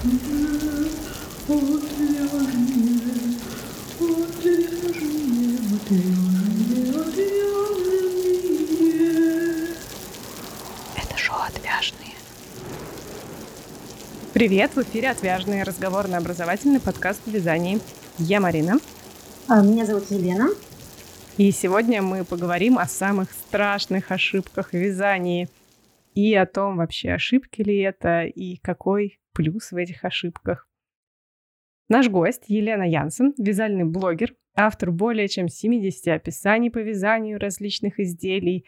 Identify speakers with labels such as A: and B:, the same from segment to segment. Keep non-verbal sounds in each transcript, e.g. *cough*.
A: Это шоу «Отвяжные». Привет, в эфире «Отвяжные» разговорно-образовательный подкаст о вязании. Я Марина.
B: А, Меня зовут Елена.
A: И сегодня мы поговорим о самых страшных ошибках в вязании и о том, вообще ошибки ли это и какой плюс в этих ошибках. Наш гость Елена Янсен, вязальный блогер, автор более чем 70 описаний по вязанию различных изделий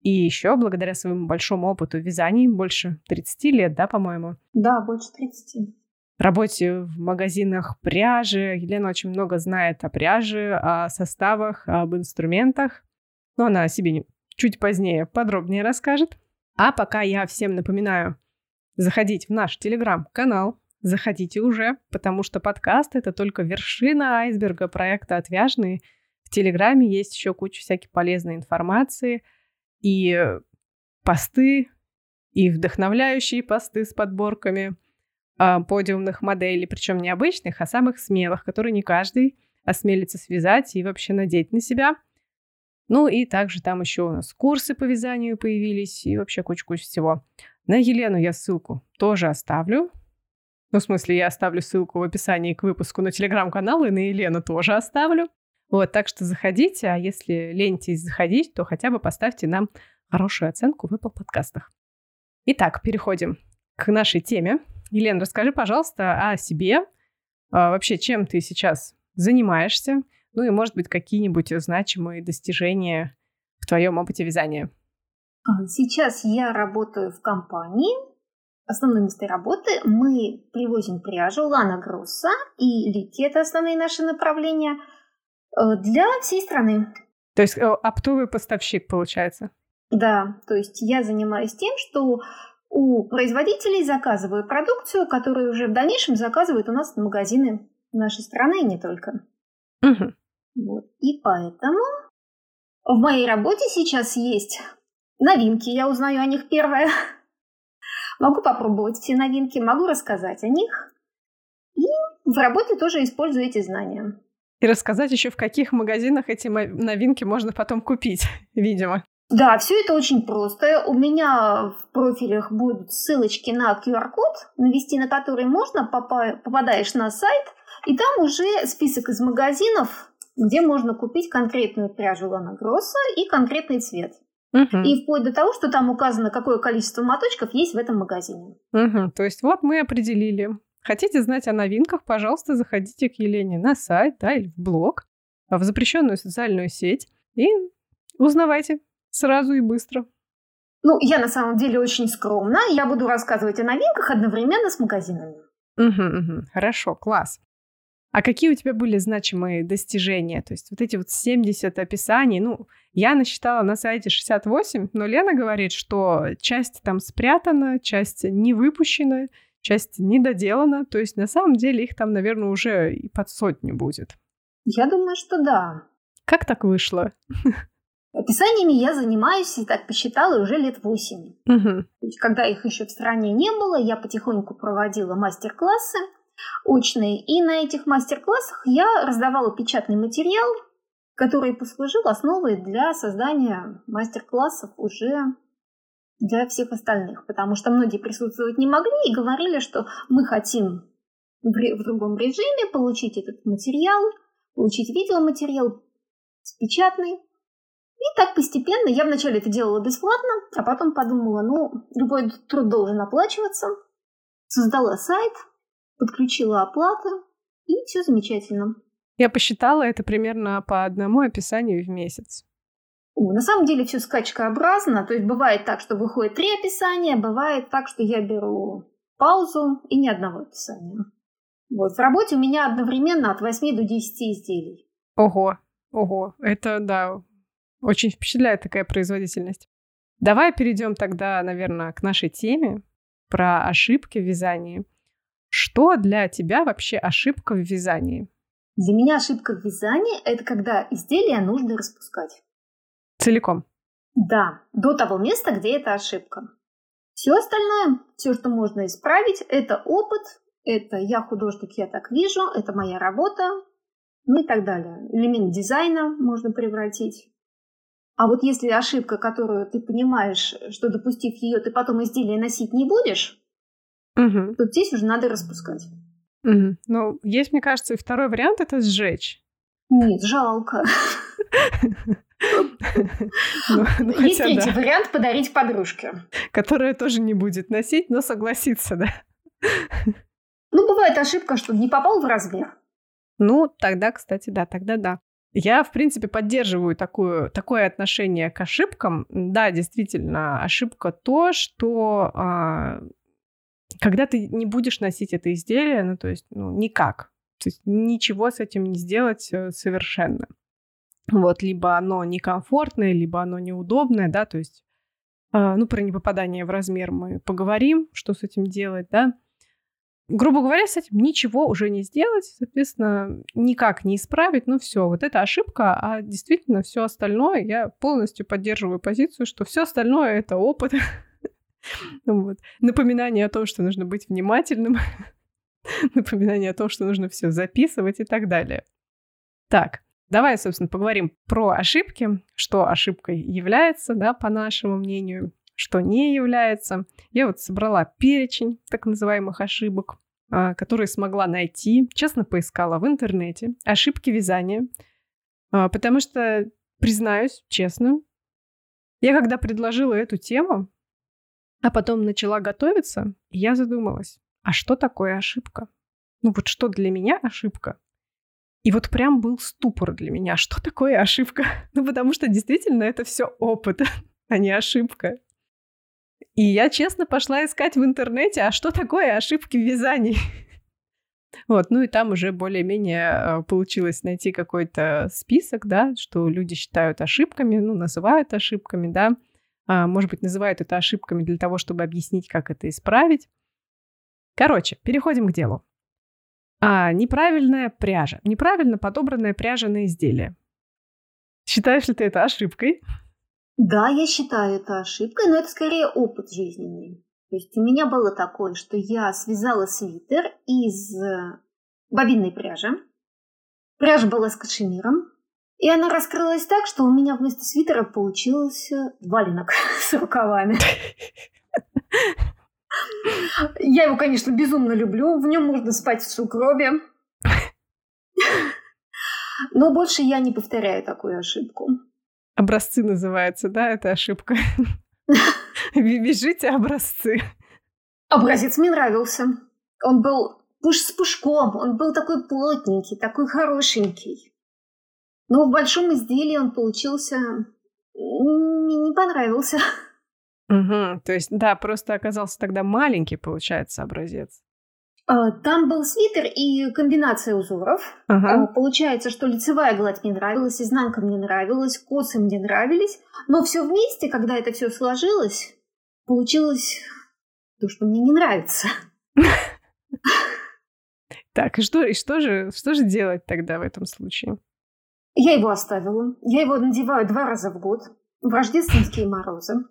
A: и еще, благодаря своему большому опыту вязаний, больше 30 лет, да, по-моему?
B: Да, больше 30.
A: Работе в магазинах пряжи. Елена очень много знает о пряже, о составах, об инструментах. Но она о себе чуть позднее подробнее расскажет. А пока я всем напоминаю заходить в наш телеграм-канал. Заходите уже, потому что подкаст — это только вершина айсберга проекта «Отвяжные». В Телеграме есть еще куча всякой полезной информации и посты, и вдохновляющие посты с подборками а, подиумных моделей, причем не обычных, а самых смелых, которые не каждый осмелится связать и вообще надеть на себя. Ну и также там еще у нас курсы по вязанию появились и вообще куча-куча всего. На Елену я ссылку тоже оставлю. Ну, в смысле, я оставлю ссылку в описании к выпуску на телеграм-канал, и на Елену тоже оставлю. Вот, так что заходите, а если ленитесь заходить, то хотя бы поставьте нам хорошую оценку в Apple подкастах. Итак, переходим к нашей теме. Елена, расскажи, пожалуйста, о себе. А, вообще, чем ты сейчас занимаешься? Ну и, может быть, какие-нибудь значимые достижения в твоем опыте вязания?
B: А, сейчас я работаю в компании. Основное место работы мы привозим пряжу Лана Гросса и Лики, это основные наши направления, э, для всей страны.
A: То есть э, оптовый поставщик, получается?
B: Да, то есть я занимаюсь тем, что у производителей заказываю продукцию, которую уже в дальнейшем заказывают у нас в магазины нашей страны и не только.
A: Угу.
B: Вот. И поэтому в моей работе сейчас есть новинки, я узнаю о них первое. *laughs* Могу попробовать все новинки, могу рассказать о них. И в работе тоже использую эти знания.
A: И рассказать еще, в каких магазинах эти новинки можно потом купить, *laughs* видимо.
B: Да, все это очень просто. У меня в профилях будут ссылочки на QR-код, навести на который можно, попадаешь на сайт, и там уже список из магазинов, где можно купить конкретную пряжу Лана Гросса и конкретный цвет.
A: Угу.
B: И вплоть до того, что там указано, какое количество моточков есть в этом магазине.
A: Угу. То есть вот мы определили. Хотите знать о новинках, пожалуйста, заходите к Елене на сайт да, или в блог, в запрещенную социальную сеть и узнавайте сразу и быстро.
B: Ну, я на самом деле очень скромна. Я буду рассказывать о новинках одновременно с магазинами.
A: Угу, угу. Хорошо, класс. А какие у тебя были значимые достижения? То есть вот эти вот 70 описаний, ну, я насчитала на сайте 68, но Лена говорит, что часть там спрятана, часть не выпущена, часть не доделана. То есть на самом деле их там, наверное, уже и под сотню будет.
B: Я думаю, что да.
A: Как так вышло?
B: Описаниями я занимаюсь, и так посчитала, уже лет восемь.
A: Угу.
B: Когда их еще в стране не было, я потихоньку проводила мастер-классы очные. И на этих мастер-классах я раздавала печатный материал, который послужил основой для создания мастер-классов уже для всех остальных. Потому что многие присутствовать не могли и говорили, что мы хотим в другом режиме получить этот материал, получить видеоматериал печатный. И так постепенно, я вначале это делала бесплатно, а потом подумала, ну, любой труд должен оплачиваться. Создала сайт, подключила оплату, и все замечательно.
A: Я посчитала это примерно по одному описанию в месяц.
B: О, на самом деле все скачкообразно, то есть бывает так, что выходит три описания, бывает так, что я беру паузу и ни одного описания. Вот, в работе у меня одновременно от 8 до 10 изделий.
A: Ого, ого, это, да, очень впечатляет такая производительность. Давай перейдем тогда, наверное, к нашей теме про ошибки в вязании. Что для тебя вообще ошибка в вязании?
B: Для меня ошибка в вязании – это когда изделие нужно распускать.
A: Целиком?
B: Да, до того места, где это ошибка. Все остальное, все, что можно исправить, это опыт это я художник, я так вижу, это моя работа, ну и так далее. Элемент дизайна можно превратить. А вот если ошибка, которую ты понимаешь, что допустив ее, ты потом изделие носить не будешь, угу. то здесь уже надо распускать.
A: Угу. Ну, есть, мне кажется, и второй вариант это сжечь.
B: Нет, жалко. Ну, ну, есть третий вариант подарить подружке.
A: Которая тоже не будет носить, но согласится, да.
B: Ну, бывает ошибка, что не попал в размер.
A: Ну, тогда, кстати, да, тогда да. Я, в принципе, поддерживаю такую, такое отношение к ошибкам. Да, действительно, ошибка то, что а, когда ты не будешь носить это изделие, ну, то есть, ну, никак. То есть ничего с этим не сделать э, совершенно. Вот, либо оно некомфортное, либо оно неудобное, да, то есть, э, ну, про непопадание в размер мы поговорим, что с этим делать, да грубо говоря, с этим ничего уже не сделать, соответственно, никак не исправить, ну все, вот это ошибка, а действительно все остальное, я полностью поддерживаю позицию, что все остальное это опыт. *laughs* Вот. Напоминание о том, что нужно быть внимательным, *laughs* напоминание о том, что нужно все записывать и так далее. Так, давай, собственно, поговорим про ошибки, что ошибкой является, да, по нашему мнению, что не является. Я вот собрала перечень так называемых ошибок, а, которые смогла найти, честно поискала в интернете, ошибки вязания, а, потому что, признаюсь честно, я когда предложила эту тему, а потом начала готовиться, я задумалась, а что такое ошибка? Ну вот что для меня ошибка? И вот прям был ступор для меня, что такое ошибка? *laughs* Ну потому что действительно это все опыт, *laughs* а не ошибка. И я честно пошла искать в интернете, а что такое ошибки в вязании? *laughs* Вот, ну и там уже более-менее э, получилось найти какой-то список, да, что люди считают ошибками, ну, называют ошибками, да, может быть, называют это ошибками для того, чтобы объяснить, как это исправить. Короче, переходим к делу. А, неправильная пряжа. Неправильно подобранная пряжа на изделие. Считаешь ли ты это ошибкой?
B: Да, я считаю это ошибкой, но это скорее опыт жизненный. То есть у меня было такое, что я связала свитер из э, бобинной пряжи. Пряжа была с кашемиром. И она раскрылась так, что у меня вместо свитера получился валенок *laughs* с рукавами. *laughs* Я его, конечно, безумно люблю. В нем можно спать в сугробе. Но больше я не повторяю такую ошибку.
A: Образцы называется, да, это ошибка. *laughs* Бежите образцы.
B: Образец мне нравился. Он был пуш с пушком, он был такой плотненький, такой хорошенький. Но в большом изделии он получился... Мне не понравился. *laughs*
A: Угу, то есть, да, просто оказался тогда маленький, получается, образец.
B: А, там был свитер и комбинация узоров. Ага. А, получается, что лицевая гладь мне нравилась, изнанка мне нравилась, косы мне нравились. Но все вместе, когда это все сложилось, получилось то, что мне не нравится. *laughs*
A: Так, и что, и что же, что же делать тогда в этом случае?
B: Я его оставила. Я его надеваю два раза в год. В рождественские морозы.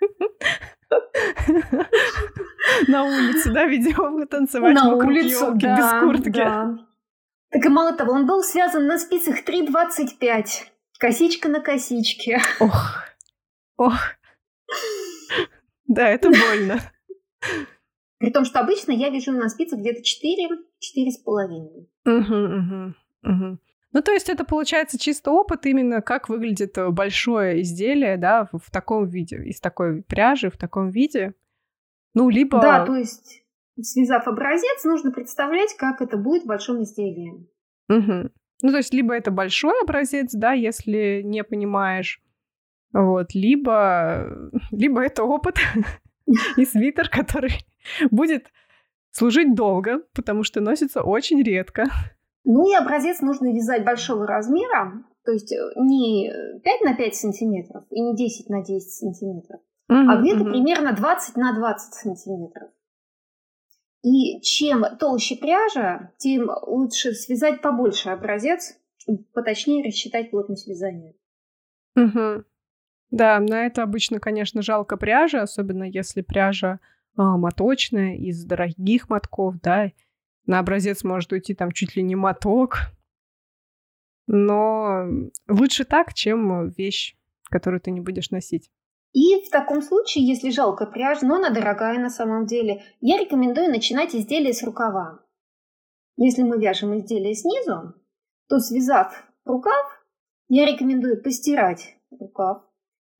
B: *laughs*
A: На улице, да, видимо, танцевать
B: На улицу, да, без куртки. Да. Так и мало того, он был связан на спицах 3,25. Косичка на косичке.
A: Ох, ох. Да, это больно. *laughs*
B: При том, что обычно я вяжу на спицах где-то 4, 4,5. Угу,
A: угу, угу. Ну, то есть это получается чисто опыт именно, как выглядит э, большое изделие, да, в, в таком виде, из такой пряжи, в таком виде. Ну, либо...
B: Да, то есть, связав образец, нужно представлять, как это будет в большом изделии.
A: Угу. Ну, то есть, либо это большой образец, да, если не понимаешь, вот, либо, *laughs* либо это опыт *laughs* и свитер, который *laughs* будет служить долго, потому что носится очень редко.
B: Ну и образец нужно вязать большого размера, то есть э, не 5 на 5 сантиметров и не 10 на 10 сантиметров, mm-hmm, а где-то mm-hmm. примерно 20 на 20 сантиметров. И чем толще пряжа, тем лучше связать побольше образец, чтобы поточнее рассчитать плотность вязания.
A: Угу. Да, на это обычно, конечно, жалко пряжи, особенно если пряжа а, моточная, из дорогих мотков, да, На образец может уйти там чуть ли не моток. Но лучше так, чем вещь, которую ты не будешь носить.
B: И в таком случае, если жалко пряжа, но она дорогая на самом деле, я рекомендую начинать изделие с рукава. Если мы вяжем изделие снизу, то связав рукав, я рекомендую постирать рукав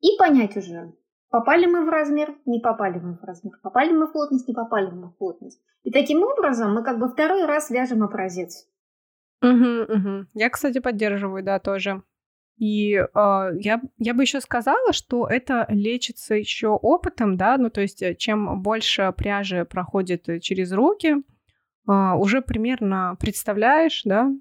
B: и понять уже, попали мы в размер, не попали мы в размер, попали мы в плотность, не попали мы в плотность. И таким образом мы как бы второй раз вяжем образец.
A: Угу, угу. Я, кстати, поддерживаю, да, тоже. И э, я, я бы еще сказала, что это лечится еще опытом, да, ну то есть э, чем больше пряжи проходит э, через руки, э, уже примерно представляешь, да,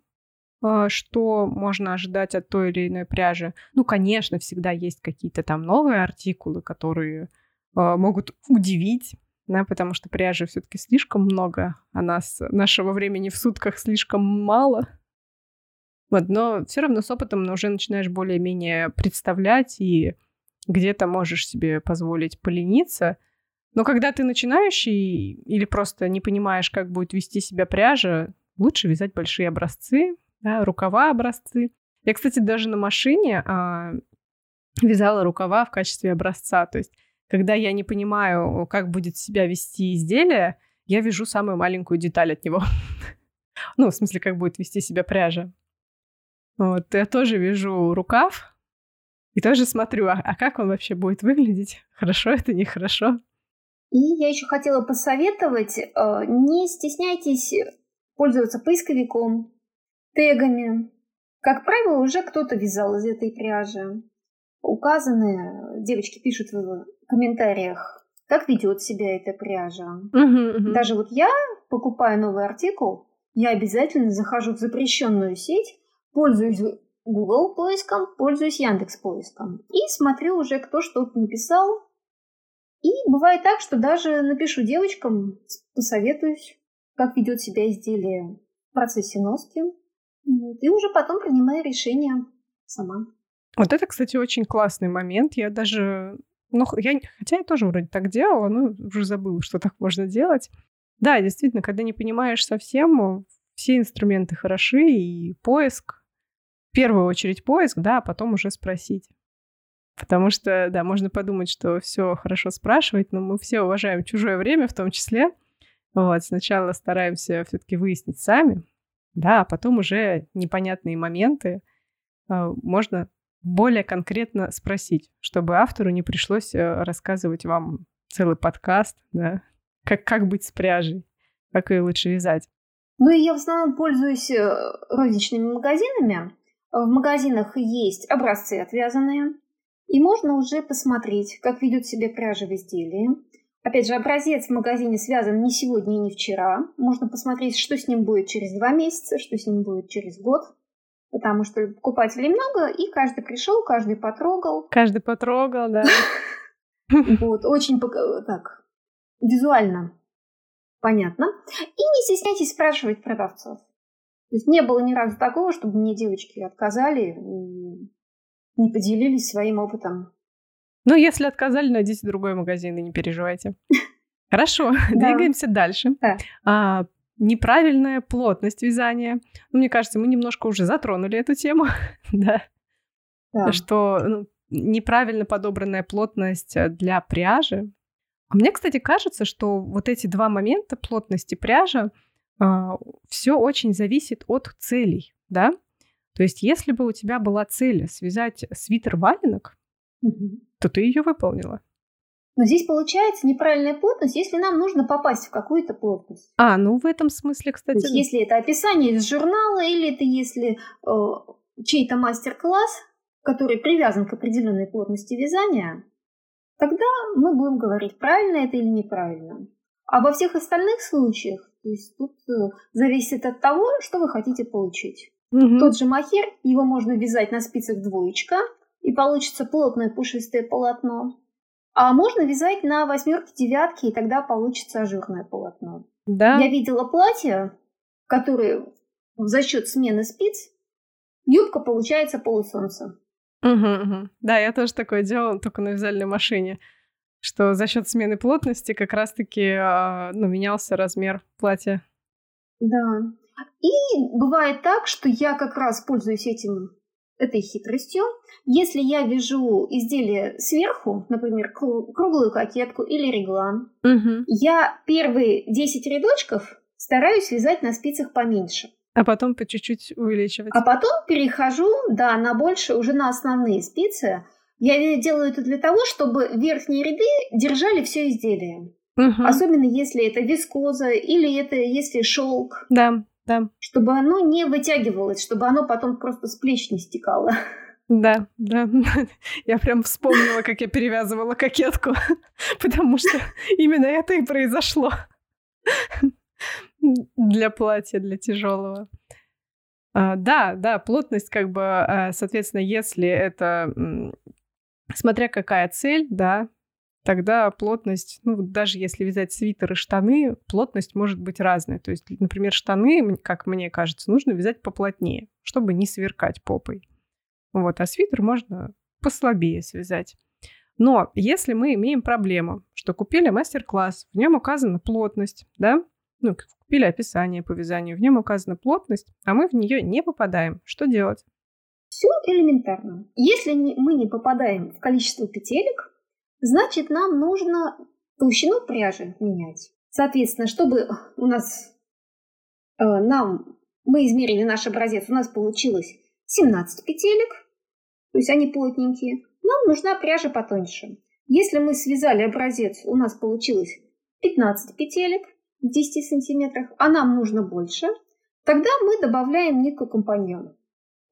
A: что можно ожидать от той или иной пряжи. Ну, конечно, всегда есть какие-то там новые артикулы, которые э, могут удивить, да, потому что пряжи все-таки слишком много, а нас нашего времени в сутках слишком мало. Вот, но все равно с опытом уже начинаешь более-менее представлять и где-то можешь себе позволить полениться. Но когда ты начинающий или просто не понимаешь, как будет вести себя пряжа, лучше вязать большие образцы, да, рукава образцы. Я, кстати, даже на машине а, вязала рукава в качестве образца. То есть, когда я не понимаю, как будет себя вести изделие, я вяжу самую маленькую деталь от него. *laughs* Ну, в смысле, как будет вести себя пряжа. Вот, я тоже вижу рукав и тоже смотрю, а, а как он вообще будет выглядеть? Хорошо это, нехорошо?
B: И я еще хотела посоветовать, э, не стесняйтесь пользоваться поисковиком, тегами. Как правило, уже кто-то вязал из этой пряжи. Указаны, девочки пишут в комментариях, как ведет себя эта пряжа. Даже вот я, покупая новый артикул, я обязательно захожу в запрещенную сеть, пользуюсь Google поиском, пользуюсь Яндекс поиском. И смотрю уже, кто что-то написал. И бывает так, что даже напишу девочкам, посоветуюсь, как ведет себя изделие в процессе носки. Вот, и уже потом принимаю решение сама.
A: Вот это, кстати, очень классный момент. Я даже... Ну, я, хотя я тоже вроде так делала, но уже забыла, что так можно делать. Да, действительно, когда не понимаешь совсем, все инструменты хороши, и поиск, первую очередь поиск, да, а потом уже спросить. Потому что, да, можно подумать, что все хорошо спрашивать, но мы все уважаем чужое время в том числе. Вот, сначала стараемся все-таки выяснить сами, да, а потом уже непонятные моменты э, можно более конкретно спросить, чтобы автору не пришлось э, рассказывать вам целый подкаст, да, как, как быть с пряжей, как ее лучше вязать.
B: Ну и я в основном пользуюсь э, розничными магазинами, в магазинах есть образцы отвязанные, и можно уже посмотреть, как ведет себя пряжа в изделии. Опять же, образец в магазине связан не сегодня и не вчера. Можно посмотреть, что с ним будет через два месяца, что с ним будет через год. Потому что покупателей много, и каждый пришел, каждый потрогал.
A: Каждый потрогал, да. *laughs*
B: Вот, очень так, визуально понятно. И не стесняйтесь спрашивать продавцов. То есть не было ни разу такого, чтобы мне девочки отказали и не поделились своим опытом.
A: Ну, если отказали, найдите другой магазин и не переживайте. *laughs* Хорошо, двигаемся дальше. А, неправильная плотность вязания. Ну, мне кажется, мы немножко уже затронули эту тему, *laughs* да. Что ну, неправильно подобранная плотность для пряжи. А мне, кстати, кажется, что вот эти два момента плотности пряжи а, все очень зависит от целей, да? То есть, если бы у тебя была цель связать свитер валенок, угу. то ты ее выполнила.
B: Но здесь получается неправильная плотность, если нам нужно попасть в какую-то плотность.
A: А, ну в этом смысле, кстати.
B: То есть, если это описание из журнала, или это если э, чей-то мастер-класс, который привязан к определенной плотности вязания, тогда мы будем говорить, правильно это или неправильно. А во всех остальных случаях то есть тут э, зависит от того, что вы хотите получить. Угу. Тот же махер, его можно вязать на спицах двоечка, и получится плотное пушистое полотно. А можно вязать на восьмерке, девятке, и тогда получится ажурное полотно.
A: Да.
B: Я видела платья, которые за счет смены спиц юбка получается полусолнце.
A: Угу, угу. Да, я тоже такое делала, только на вязальной машине что за счет смены плотности как раз-таки а, ну, менялся размер платья.
B: Да. И бывает так, что я как раз пользуюсь этим, этой хитростью. Если я вяжу изделие сверху, например, круглую кокетку или реглан, угу. я первые 10 рядочков стараюсь вязать на спицах поменьше.
A: А потом по чуть-чуть увеличивать.
B: А потом перехожу, да, на больше, уже на основные спицы. Я делаю это для того, чтобы верхние ряды держали все изделие. Угу. Особенно если это вискоза или это если шелк.
A: Да, да.
B: Чтобы оно не вытягивалось, чтобы оно потом просто с плеч не стекало.
A: Да, да. Я прям вспомнила, как я перевязывала кокетку, *laughs* потому что именно это и произошло для платья, для тяжелого. А, да, да, плотность, как бы, а, соответственно, если это, смотря какая цель, да, тогда плотность, ну, даже если вязать свитер и штаны, плотность может быть разная. То есть, например, штаны, как мне кажется, нужно вязать поплотнее, чтобы не сверкать попой. Вот, а свитер можно послабее связать. Но если мы имеем проблему, что купили мастер-класс, в нем указана плотность, да, ну, купили описание по вязанию, в нем указана плотность, а мы в нее не попадаем. Что делать?
B: Все элементарно. Если мы не попадаем в количество петелек, значит нам нужно толщину пряжи менять. Соответственно, чтобы у нас э, нам мы измерили наш образец, у нас получилось 17 петелек, то есть они плотненькие. Нам нужна пряжа потоньше. Если мы связали образец, у нас получилось 15 петелек, в 10 сантиметрах, а нам нужно больше, тогда мы добавляем нитку компаньон.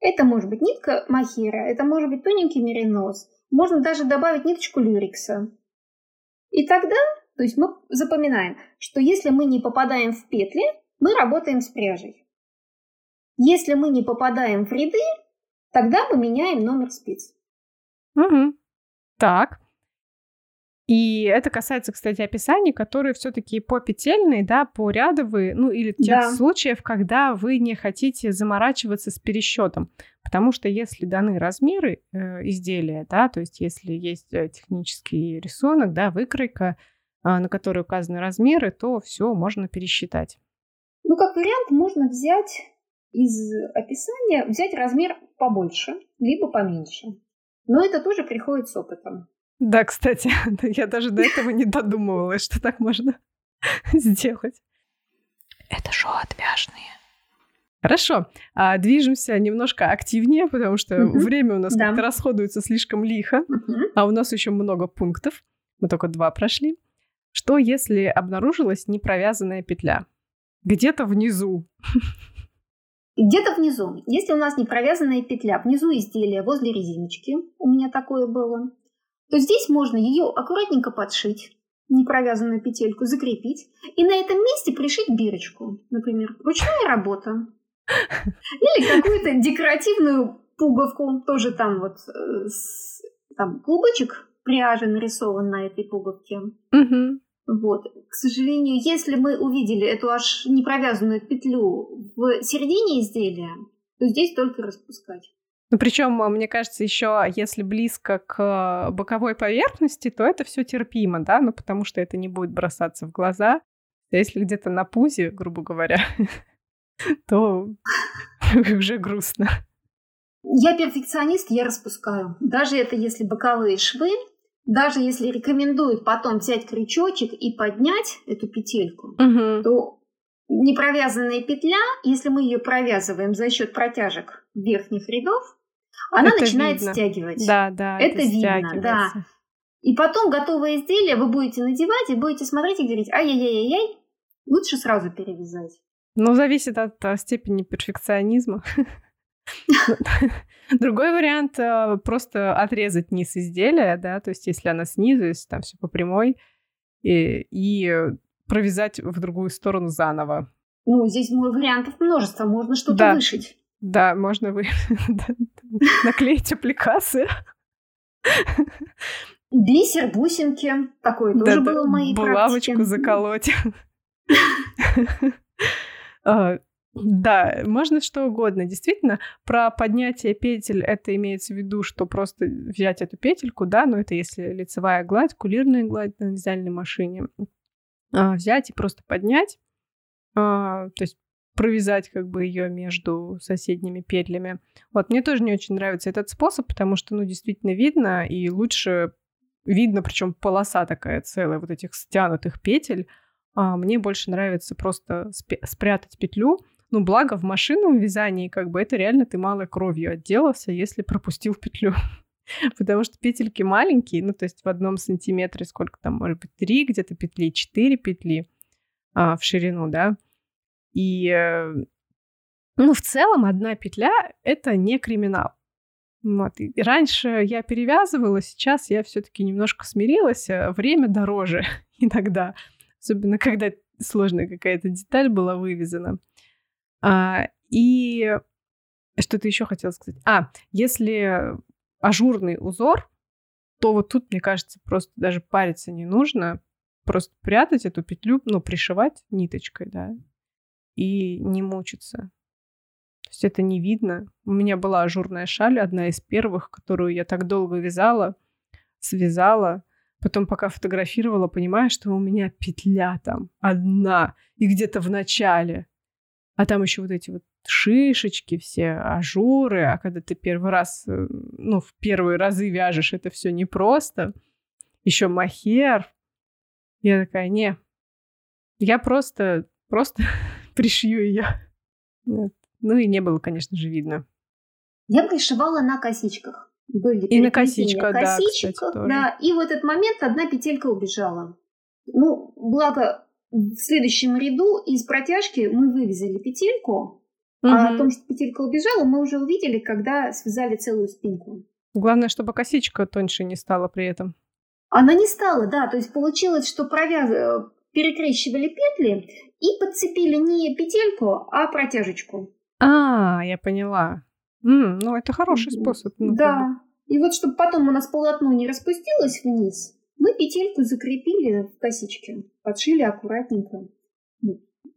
B: Это может быть нитка махира, это может быть тоненький меринос, можно даже добавить ниточку люрикса. И тогда, то есть мы запоминаем, что если мы не попадаем в петли, мы работаем с пряжей. Если мы не попадаем в ряды, тогда мы меняем номер спиц.
A: Угу. Так. И это касается, кстати, описаний, которые все-таки по петельные, да, по рядовые, ну или тех да. случаев, когда вы не хотите заморачиваться с пересчетом. Потому что если даны размеры э, изделия, да, то есть если есть э, технический рисунок, да, выкройка, э, на которой указаны размеры, то все можно пересчитать.
B: Ну, как вариант, можно взять из описания, взять размер побольше, либо поменьше. Но это тоже приходит с опытом.
A: Да, кстати, *laughs* я даже до этого не додумывалась, что так можно *laughs* сделать.
B: Это шоу отвяжные.
A: Хорошо, а, движемся немножко активнее, потому что угу. время у нас да. как-то расходуется слишком лихо, угу. а у нас еще много пунктов. Мы только два прошли. Что, если обнаружилась непровязанная петля? Где-то внизу.
B: Где-то внизу. Если у нас непровязанная петля внизу изделия возле резиночки, у меня такое было, то здесь можно ее аккуратненько подшить, непровязанную петельку закрепить и на этом месте пришить бирочку, например, ручная работа. Или какую-то декоративную пуговку, тоже там вот э, там клубочек пряжи нарисован на этой пуговке. Угу. Вот. К сожалению, если мы увидели эту аж непровязанную петлю в середине изделия, то здесь только распускать.
A: Причем, а, мне кажется, еще если близко к боковой поверхности, то это все терпимо, да, ну, потому что это не будет бросаться в глаза. А если где-то на пузе, грубо говоря, *laughs* то *laughs* уже грустно.
B: Я перфекционист, я распускаю. Даже это если боковые швы, даже если рекомендуют потом взять крючочек и поднять эту петельку, угу. то непровязанная петля, если мы ее провязываем за счет протяжек верхних рядов, она это начинает видно. стягивать.
A: Да, да.
B: Это, это видно, да. И потом готовое изделие вы будете надевать и будете смотреть и говорить, ай-яй-яй-яй, лучше сразу перевязать.
A: Ну, зависит от а, степени перфекционизма. *laughs* Другой вариант а, просто отрезать низ изделия, да, то есть если она снизу, если там все по прямой, и, и провязать в другую сторону заново.
B: Ну, здесь вариантов множество, можно что-то да. вышить.
A: Да, можно вы *laughs* наклеить аппликации.
B: Бисер, бусинки. Такое тоже было в моей
A: Булавочку заколоть. *laughs* *laughs* А, да, можно что угодно. Действительно, про поднятие петель это имеется в виду, что просто взять эту петельку, да, но это если лицевая гладь, кулирная гладь на вязальной машине, а, взять и просто поднять, а, то есть провязать как бы ее между соседними петлями. Вот, мне тоже не очень нравится этот способ, потому что, ну, действительно видно, и лучше видно, причем полоса такая целая вот этих стянутых петель. А мне больше нравится просто спрятать петлю. Ну, благо в машинном вязании как бы это реально ты малой кровью отделался, если пропустил петлю. *laughs* Потому что петельки маленькие, ну, то есть в одном сантиметре сколько там, может быть, три где-то петли, четыре петли а, в ширину, да. И, э, ну, в целом одна петля — это не криминал. Вот. И раньше я перевязывала, сейчас я все-таки немножко смирилась. Э, время дороже *laughs* иногда, особенно когда сложная какая-то деталь была вывезена. А, и что-то еще хотела сказать. А, если ажурный узор, то вот тут, мне кажется, просто даже париться не нужно. Просто прятать эту петлю, ну, пришивать ниточкой, да, и не мучиться. То есть это не видно. У меня была ажурная шаль, одна из первых, которую я так долго вязала, связала. Потом, пока фотографировала, понимаю, что у меня петля там одна и где-то в начале. А там еще вот эти вот шишечки, все ажуры, а когда ты первый раз, э, ну, в первые разы вяжешь, это все непросто. Еще махер. Я такая, не, я просто, просто пришью ее. Ну и не было, конечно же, видно.
B: Я пришивала на косичках.
A: Были и на косичках,
B: да, косичках, кстати, да. И в этот момент одна петелька убежала. Ну, благо, в следующем ряду из протяжки мы вывязали петельку, Угу. А о том, что петелька убежала, мы уже увидели, когда связали целую спинку.
A: Главное, чтобы косичка тоньше не стала при этом.
B: Она не стала, да. То есть получилось, что провяз... Перекрещивали петли и подцепили не петельку, а протяжечку.
A: А, я поняла. М, ну, это хороший способ. Ну,
B: да. И вот, чтобы потом у нас полотно не распустилось вниз, мы петельку закрепили в косичке, подшили аккуратненько.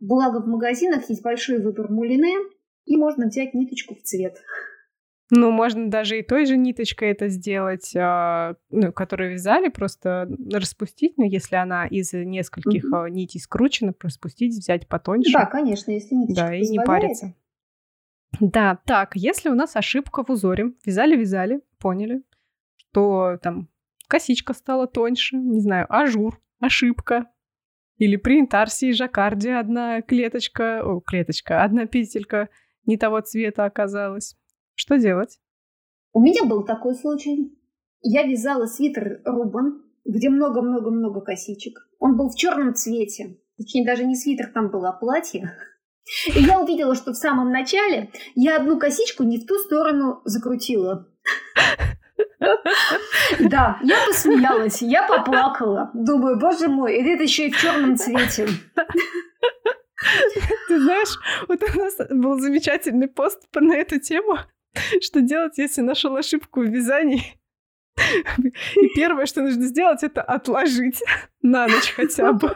B: Благо в магазинах есть большой выбор мулине, и можно взять ниточку в цвет.
A: Ну, можно даже и той же ниточкой это сделать, а, ну, которую вязали, просто распустить, ну, если она из нескольких mm-hmm. нитей скручена, распустить, взять потоньше.
B: Да, конечно, если ниточка
A: Да, и не париться. Да, так, если у нас ошибка в узоре, вязали-вязали, поняли, что там косичка стала тоньше, не знаю, ажур, ошибка, или при интарсии жаккарде одна клеточка, о, клеточка, одна петелька не того цвета оказалась. Что делать?
B: У меня был такой случай. Я вязала свитер Рубан, где много-много-много косичек. Он был в черном цвете. Точнее, даже не свитер там было, а платье. *laughs* И я увидела, что в самом начале я одну косичку не в ту сторону закрутила. *laughs* Да, я посмеялась, я поплакала. Думаю, боже мой, и это еще и в черном цвете. *laughs*
A: Ты знаешь, вот у нас был замечательный пост на эту тему, *laughs* что делать, если нашел ошибку в вязании. И первое, что нужно сделать, это отложить *laughs* на ночь хотя бы.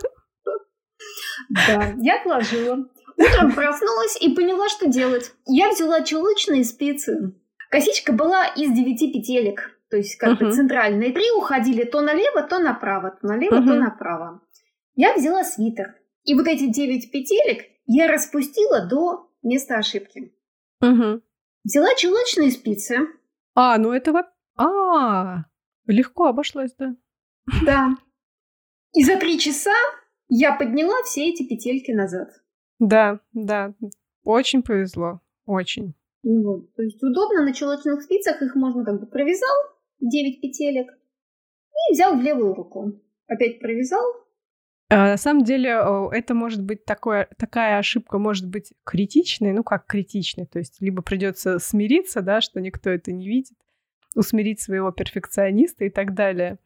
B: Да, я отложила. Утром проснулась и поняла, что делать. Я взяла чулочные спицы. Косичка была из девяти петелек. То есть как uh-huh. бы центральные три уходили то налево, то направо, то налево, uh-huh. то направо. Я взяла свитер. И вот эти девять петелек я распустила до места ошибки.
A: Uh-huh.
B: Взяла чулочные спицы.
A: А, ну этого... А, легко обошлась, да?
B: Да. *laughs* И за три часа я подняла все эти петельки назад.
A: Да, да. Очень повезло. Очень.
B: Вот. То есть удобно на чулочных спицах их можно как бы провязал, 9 петелек и взял в левую руку. Опять провязал.
A: А, на самом деле это может быть такое, такая ошибка может быть критичной, ну как критичной, то есть либо придется смириться, да, что никто это не видит, усмирить своего перфекциониста и так далее.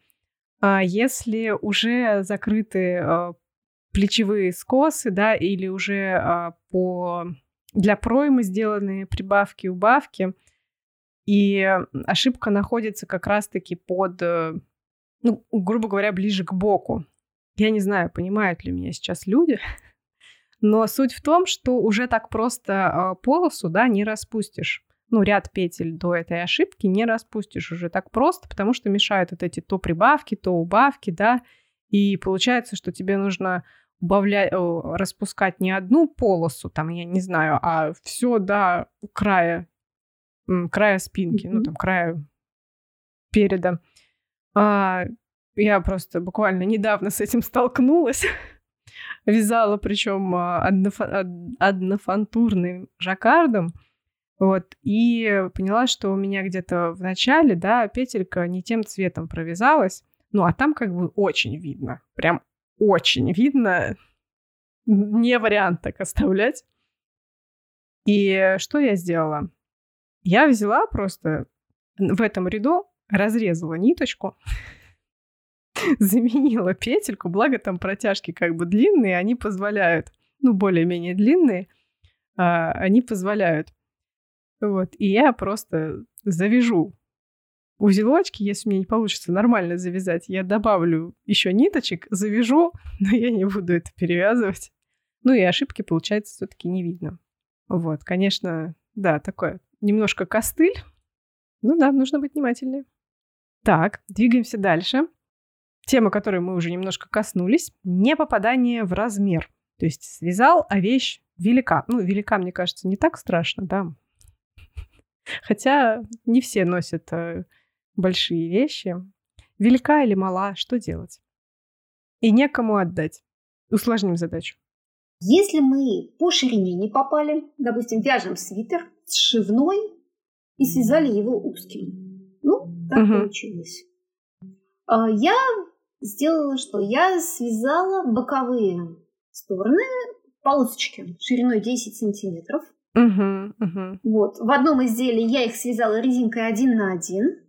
A: А если уже закрыты а, плечевые скосы, да, или уже а, по для проймы сделанные прибавки, убавки, и ошибка находится как раз-таки под, э, ну, грубо говоря, ближе к боку. Я не знаю, понимают ли меня сейчас люди, *laughs* но суть в том, что уже так просто а, полосу, да, не распустишь. Ну, ряд петель до этой ошибки не распустишь уже так просто, потому что мешают вот эти то прибавки, то убавки, да, и получается, что тебе нужно убавлять, распускать не одну полосу, там, я не знаю, а все до края, края спинки, mm-hmm. ну, там, края переда. А, я просто буквально недавно с этим столкнулась. Вязала, причем а, однофантурным жаккардом. Вот, и поняла, что у меня где-то в начале, да, петелька не тем цветом провязалась. Ну, а там как бы очень видно. Прям очень видно. Не вариант так оставлять. И что я сделала? Я взяла просто в этом ряду, разрезала ниточку, *laughs* заменила петельку, благо там протяжки как бы длинные, они позволяют, ну, более-менее длинные, а, они позволяют. Вот, и я просто завяжу узелочки, если мне не получится нормально завязать, я добавлю еще ниточек, завяжу, *laughs* но я не буду это перевязывать. Ну и ошибки, получается, все-таки не видно. Вот, конечно, да, такое немножко костыль. Ну да, нужно быть внимательнее. Так, двигаемся дальше. Тема, которой мы уже немножко коснулись, не попадание в размер. То есть связал, а вещь велика. Ну, велика, мне кажется, не так страшно, да. Хотя не все носят э, большие вещи. Велика или мала, что делать? И некому отдать. Усложним задачу.
B: Если мы по ширине не попали, допустим, вяжем свитер сшивной и связали его узким. Ну, так угу. получилось. А, я сделала что? Я связала боковые стороны полосочки шириной 10 сантиметров.
A: Угу, угу.
B: Вот. В одном изделии я их связала резинкой один на один.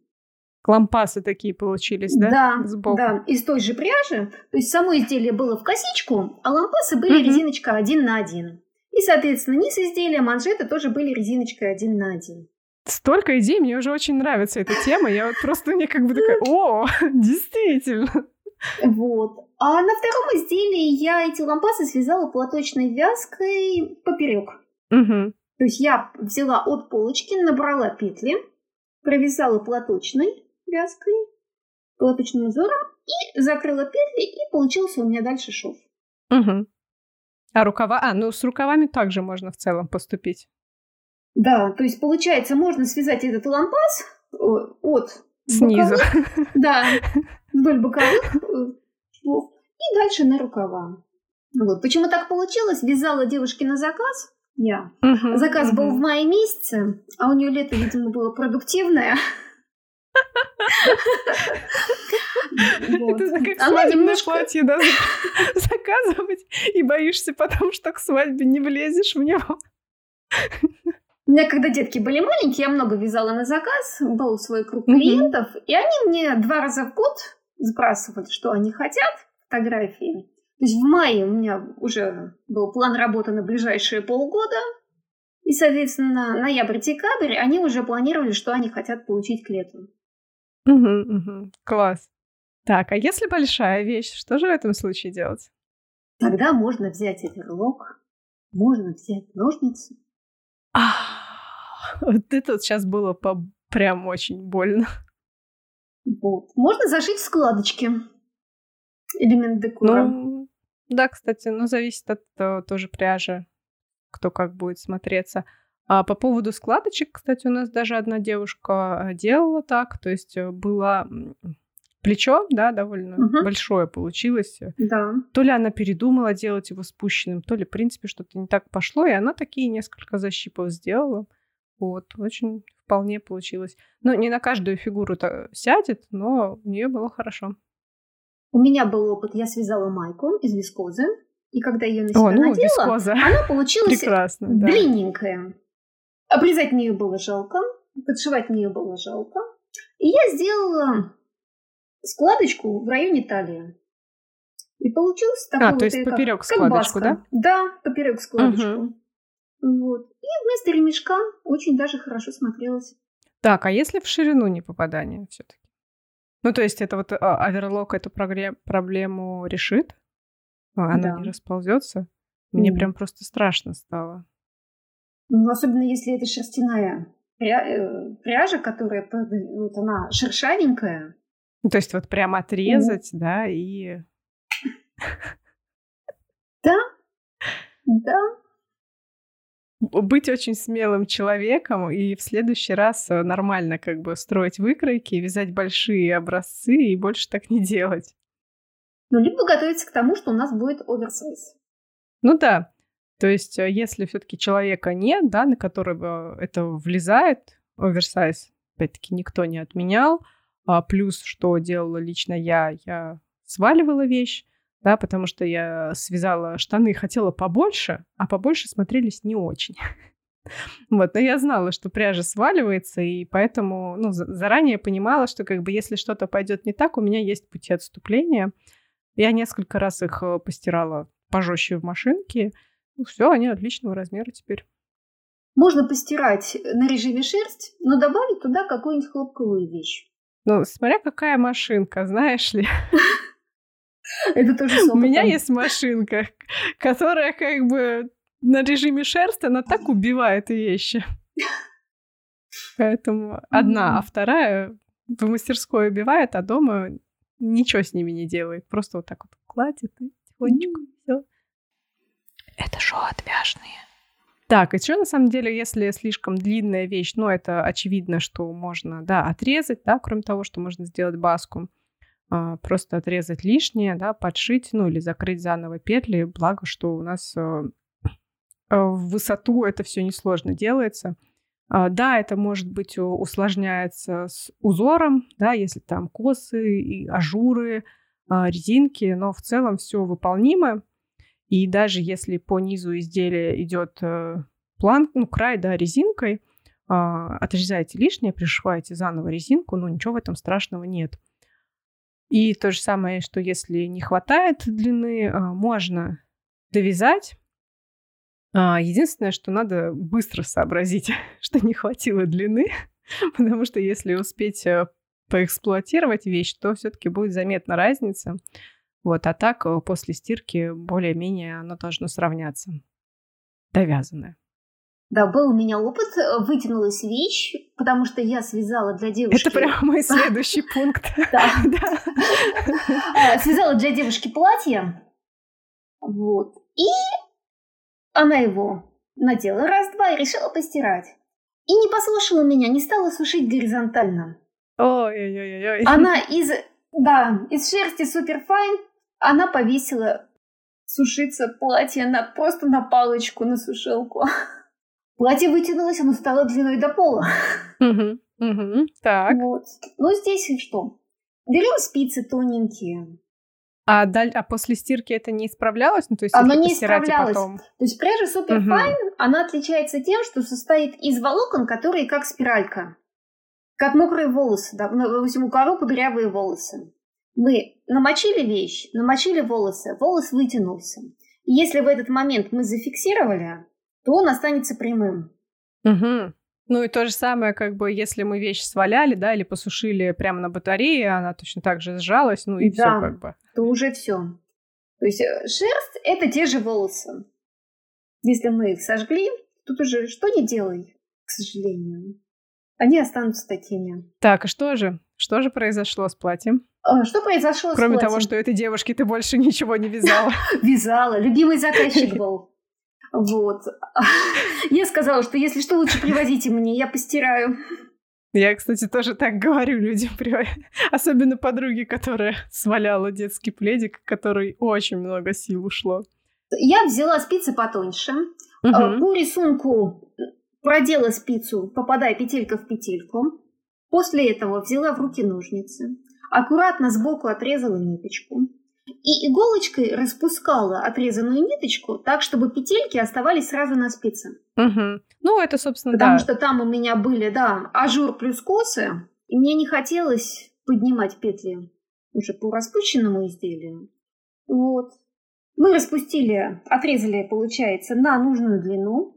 A: Лампасы такие получились, да?
B: Да, Сбоку. да, из той же пряжи. То есть само изделие было в косичку, а лампасы были угу. резиночка один на один. И, соответственно, низ изделия, манжеты тоже были резиночкой один на один.
A: Столько идей, мне уже очень нравится эта тема. Я вот просто мне как бы такая, о, *laughs* действительно.
B: Вот. А на втором изделии я эти лампасы связала платочной вязкой поперек.
A: Угу.
B: То есть я взяла от полочки, набрала петли, провязала платочной вязкой, платочным узором и закрыла петли, и получился у меня дальше шов.
A: Угу. А рукава? А, ну с рукавами также можно в целом поступить.
B: Да, то есть получается, можно связать этот лампас от
A: снизу.
B: Боковых, да, вдоль боковых э, швов и дальше на рукава. Вот. Почему так получилось? Вязала девушке на заказ. Я.
A: Uh-huh,
B: заказ
A: uh-huh.
B: был в мае месяце, а у нее лето, видимо, было продуктивное.
A: Это как свадебное платье, да, заказывать, и боишься потом, что к свадьбе не влезешь в него.
B: У меня, когда детки были маленькие, я много вязала на заказ, был свой круг клиентов, и они мне два раза в год сбрасывали, что они хотят, фотографии. То есть в мае у меня уже был план работы на ближайшие полгода, и, соответственно, ноябрь-декабрь они уже планировали, что они хотят получить к лету.
A: Угу, угу. Класс. Так, а если большая вещь, что же в этом случае делать?
B: Тогда можно взять оверлок, можно взять ножницы. *laughs*
A: Вот это вот сейчас было по... прям очень больно.
B: Вот. Можно зашить складочки. Элемент декора.
A: Ну, да, кстати, но зависит от uh, тоже пряжи, кто как будет смотреться. А по поводу складочек, кстати, у нас даже одна девушка делала так, то есть э, было плечо, да, довольно угу. большое получилось.
B: Да.
A: То ли она передумала делать его спущенным, то ли, в принципе, что-то не так пошло, и она такие несколько защипов сделала. Вот, очень вполне получилось. Ну, не на каждую фигуру то сядет, но у нее было хорошо.
B: У меня был опыт, я связала майку из вискозы, и когда ее на себя О, ну, надела, вискоза. она получилась Прекрасно, да. длинненькая. Обрезать нее было жалко, подшивать нее было жалко. И я сделала складочку в районе талии. И получился такой
A: А, вот то есть поперек складочку, да?
B: Да, поперек складочку. Угу. Вот. И вместо ремешка очень даже хорошо смотрелось.
A: Так, а если в ширину не попадание все-таки? Ну, то есть это вот а, оверлок эту проблему решит? А, она да. не расползется? Мне mm. прям просто страшно стало.
B: Ну, особенно если это шерстяная э, пряжа, которая вот она шершавенькая.
A: Ну, то есть вот прям отрезать, mm. да, и...
B: Да, да.
A: Быть очень смелым человеком и в следующий раз э, нормально как бы строить выкройки, вязать большие образцы и больше так не делать.
B: Ну, либо готовиться к тому, что у нас будет оверсайз.
A: Ну да. То есть, э, если все-таки человека нет, да, на которого это влезает, оверсайз, опять-таки, никто не отменял. А плюс, что делала лично я, я сваливала вещь да, потому что я связала штаны, хотела побольше, а побольше смотрелись не очень. *laughs* Вот, но я знала, что пряжа сваливается, и поэтому, ну, заранее понимала, что как бы если что-то пойдет не так, у меня есть пути отступления. Я несколько раз их э, постирала пожестче в машинке. Ну, все, они отличного размера теперь.
B: Можно постирать на режиме шерсть, но добавить туда какую-нибудь хлопковую вещь.
A: Ну, смотря какая машинка, знаешь ли. *laughs*
B: Это тоже
A: У меня есть машинка, которая как бы на режиме шерсти, она так убивает вещи. Поэтому одна, а вторая в мастерской убивает, а дома ничего с ними не делает. Просто вот так вот кладет и тихонечко все.
B: Это шоу отвяжные.
A: Так, и что на самом деле, если слишком длинная вещь, ну, это очевидно, что можно, да, отрезать, да, кроме того, что можно сделать баску. А, просто отрезать лишнее, да, подшить, ну или закрыть заново петли. Благо, что у нас э, в высоту это все несложно делается. А, да, это может быть усложняется с узором, да, если там косы и ажуры, а, резинки, но в целом все выполнимо. И даже если по низу изделия идет э, план, ну, край, да, резинкой, отрезаете лишнее, пришиваете заново резинку, ну, ничего в этом страшного нет. И то же самое, что если не хватает длины, а, можно довязать. А, единственное, что надо быстро сообразить, *laughs* что не хватило длины, *laughs* потому что если успеть э, поэксплуатировать вещь, то все-таки будет заметна разница. Вот, а так э, после стирки более-менее оно должно сравняться. Довязанное.
B: Да, был у меня опыт, э, вытянулась вещь, потому что я связала для девушки...
A: Это прямо мой *laughs* следующий пункт. *laughs* *laughs*
B: Да. А, связала для девушки платье, вот, и она его надела раз-два и решила постирать. И не послушала меня, не стала сушить горизонтально.
A: Ой-ой-ой.
B: Она из, да, из шерсти суперфайн, она повесила сушиться платье на, просто на палочку, на сушилку. Платье вытянулось, оно стало длиной до пола.
A: Угу, угу, так.
B: Вот. Ну, здесь что? Берем спицы тоненькие.
A: А, даль... а после стирки это не исправлялось? Ну, то есть
B: оно не исправлялось. Потом... То есть пряжа Superfine, угу. она отличается тем, что состоит из волокон, которые как спиралька. Как мокрые волосы. Да? Ну, допустим, у кого кудрявые волосы. Мы намочили вещь, намочили волосы, волос вытянулся. И если в этот момент мы зафиксировали, то он останется прямым.
A: Угу. Ну и то же самое, как бы, если мы вещь сваляли, да, или посушили прямо на батарее, она точно так же сжалась, ну и да, все как бы.
B: то уже все. То есть э, шерсть – это те же волосы. Если мы их сожгли, тут уже что не делай, к сожалению. Они останутся такими.
A: Так, а что же? Что же произошло с платьем?
B: А, что произошло
A: Кроме
B: с платьем?
A: того, что этой девушке ты больше ничего не вязала. *laughs*
B: Вязала. Любимый заказчик *laughs* был. Вот. *laughs* Я сказала, что если что, лучше привозите мне, я постираю.
A: Я, кстати, тоже так говорю людям, *laughs* особенно подруге, которая сваляла детский пледик, который очень много сил ушло.
B: Я взяла спицы потоньше. Угу. По рисунку продела спицу, попадая петелька в петельку. После этого взяла в руки ножницы. Аккуратно сбоку отрезала ниточку и иголочкой распускала отрезанную ниточку так, чтобы петельки оставались сразу на спице.
A: Угу. Ну, это, собственно,
B: Потому
A: да.
B: что там у меня были, да, ажур плюс косы, и мне не хотелось поднимать петли уже по распущенному изделию. Вот. Мы распустили, отрезали, получается, на нужную длину.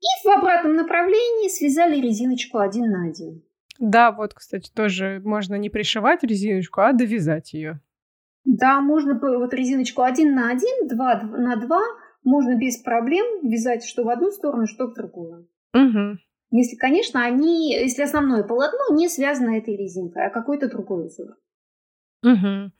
B: И в обратном направлении связали резиночку один на один.
A: Да, вот, кстати, тоже можно не пришивать резиночку, а довязать ее.
B: Да, можно вот резиночку один на один, два на два, можно без проблем вязать что в одну сторону, что в другую.
A: Угу.
B: Если, конечно, они, если основное полотно не связано этой резинкой, а какой-то другой узор.
A: Угу.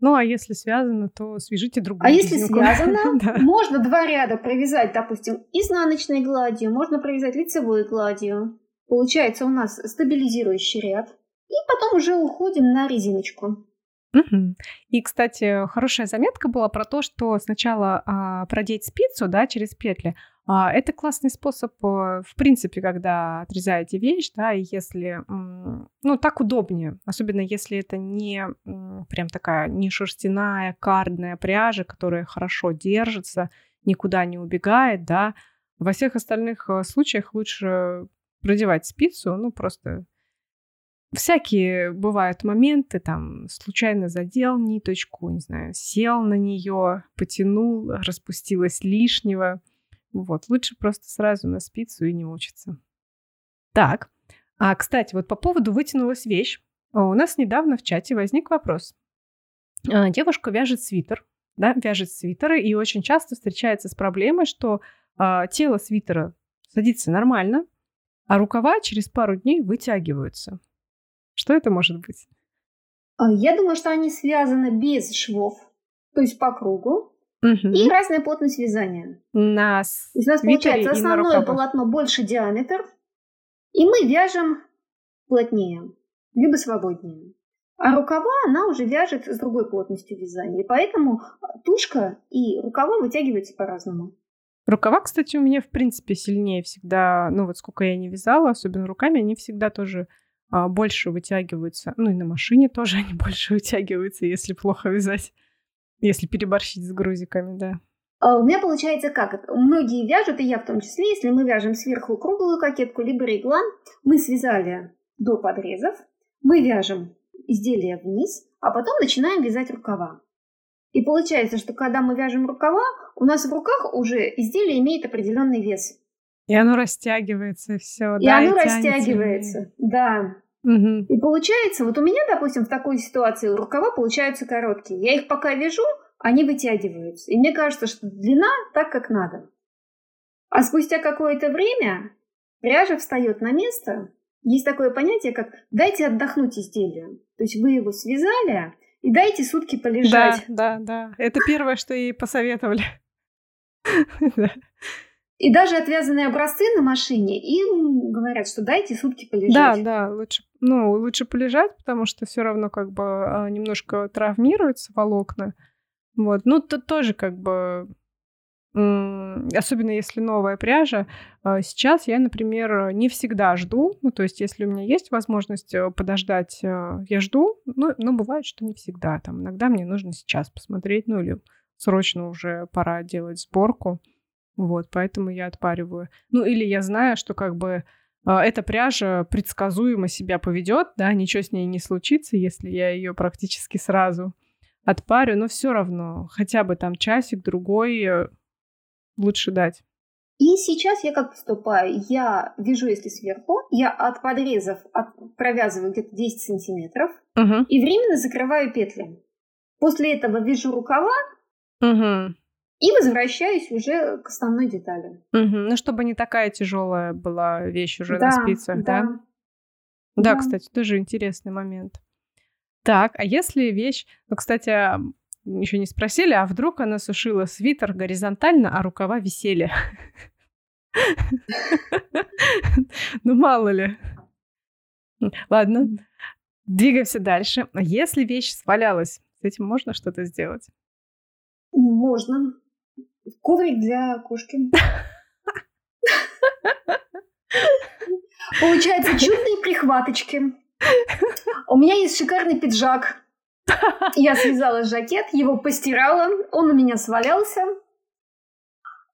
A: Ну, а если связано, то свяжите другую
B: А если
A: резинку.
B: связано, *laughs*
A: Да.
B: можно два ряда провязать, допустим, изнаночной гладью, можно провязать лицевой гладью. Получается у нас стабилизирующий ряд. И потом уже уходим на резиночку.
A: Мгм. И, кстати, хорошая заметка была про то, что сначала а, продеть спицу, да, через петли. А, это классный способ, э, в принципе, когда отрезаете вещь, да, и если, ну, так удобнее, особенно если это не прям такая не шерстяная, кардная пряжа, которая хорошо держится, никуда не убегает, да. Во всех остальных э, случаях лучше продевать спицу, ну, просто Всякие бывают моменты, там, случайно задел ниточку, не знаю, сел на нее, потянул, распустилось лишнего. Вот, лучше просто сразу на спицу и не мучиться. Так, а, кстати, вот по поводу вытянулась вещь. А, У нас недавно в чате возник вопрос. А, Девушка вяжет свитер, да, вяжет свитеры, и очень часто встречается с проблемой, что а, тело свитера садится нормально, а рукава через пару дней вытягиваются. Что это может быть?
B: А Я думаю, что они связаны без швов, то есть по кругу,
A: Мгм.
B: и разная плотность вязания.
A: На
B: То есть у нас получается
A: на
B: основное
A: рукавах.
B: полотно больше диаметр, и мы вяжем плотнее, либо свободнее. А рукава она уже вяжет с другой плотностью вязания. И поэтому тушка и рукава вытягиваются по-разному.
A: Рукава, кстати, у меня в принципе сильнее всегда, ну вот сколько я не вязала, особенно руками, они всегда тоже а, больше вытягиваются. Ну и на машине тоже *laughs* они больше вытягиваются, если плохо вязать, если переборщить с грузиками, да.
B: А У меня получается как? Многие вяжут, и я в том числе, если мы вяжем сверху круглую кокетку, либо реглан, мы связали до подрезов, мы вяжем изделие вниз, а потом начинаем вязать рукава. И получается, что когда мы вяжем рукава, у нас в руках уже изделие имеет определенный вес.
A: И оно растягивается, и все.
B: И оно растягивается. Да.
A: Угу.
B: И получается, вот у меня, допустим, в такой ситуации рукава получаются короткие. Я их пока вяжу, они вытягиваются. И мне кажется, что длина так, как надо. А спустя какое-то время пряжа встает на место. Есть такое понятие, как «дайте отдохнуть изделию». То есть вы его связали, и дайте сутки
A: Да,
B: полежать.
A: да, да. Это первое, что ей посоветовали. *laughs* Да.
B: И даже отвязанные образцы на машине, им говорят, что дайте сутки
A: Да,
B: полежать.
A: да, лучше, ну, лучше полежать, потому что все равно как бы а, немножко травмируются волокна. Вот. Ну, тут тоже как бы, особенно если новая пряжа, а, сейчас я, например, не всегда жду. Ну, то есть, если у меня есть возможность э, подождать, э, я жду. Ну, но бывает, что не всегда. Там иногда мне нужно сейчас посмотреть, ну, или срочно уже пора делать сборку. Вот, поэтому я отпариваю. Ну, или я знаю, что как бы а, эта пряжа предсказуемо себя поведет, да, ничего с ней не случится, если я ее практически сразу отпарю, но все равно хотя бы там часик другой э, лучше дать.
B: И сейчас я как поступаю? Я вяжу, если сверху, я от подрезов от- провязываю где-то 10 сантиметров
A: Угу.
B: и временно закрываю петли. После этого вяжу рукава
A: Угу.
B: И возвращаюсь уже к основной детали.
A: Ну, чтобы не такая тяжелая была вещь уже на
B: Да,
A: спицах, да?
B: да.
A: Да,
B: Да.
A: кстати, тоже интересный момент. Так, а если вещь... Ну, кстати, еще не спросили, а вдруг она сушила свитер горизонтально, а рукава висели? *laughs* Ну, мало ли. Ладно, двигаемся дальше. А Если вещь свалялась, с этим можно что-то сделать?
B: Можно. Коврик для кошки. *laughs* Получается, чудные прихваточки. У меня есть шикарный пиджак. Я связала жакет, его постирала, он у меня свалялся.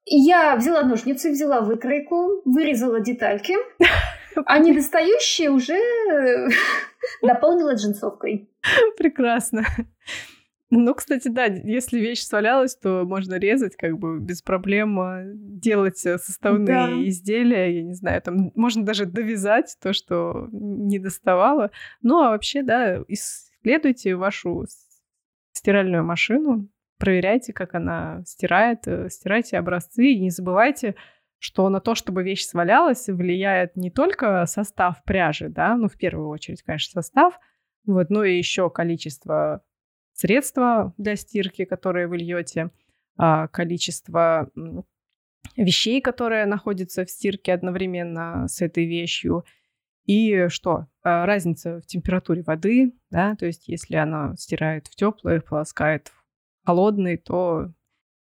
B: Я взяла ножницы, взяла выкройку, вырезала детальки, *laughs* а недостающие уже *laughs* дополнила джинсовкой.
A: Прекрасно. Ну, кстати, да, если вещь свалялась, то можно резать как бы без проблем, а, делать э, составные
B: Да.
A: изделия, я не знаю, там можно даже довязать то, что не доставало. Ну, а вообще, да, исследуйте вашу стиральную машину, проверяйте, как она стирает, э, стирайте образцы и не забывайте, что на то, чтобы вещь свалялась, влияет не только состав пряжи, да, ну, в первую очередь, конечно, состав, вот, но и еще количество средства для стирки, которые вы льете, а, количество вещей, которые находятся в стирке одновременно с этой вещью, и что? А, разница в температуре воды, да, то есть если она стирает в теплой, полоскает в холодной, то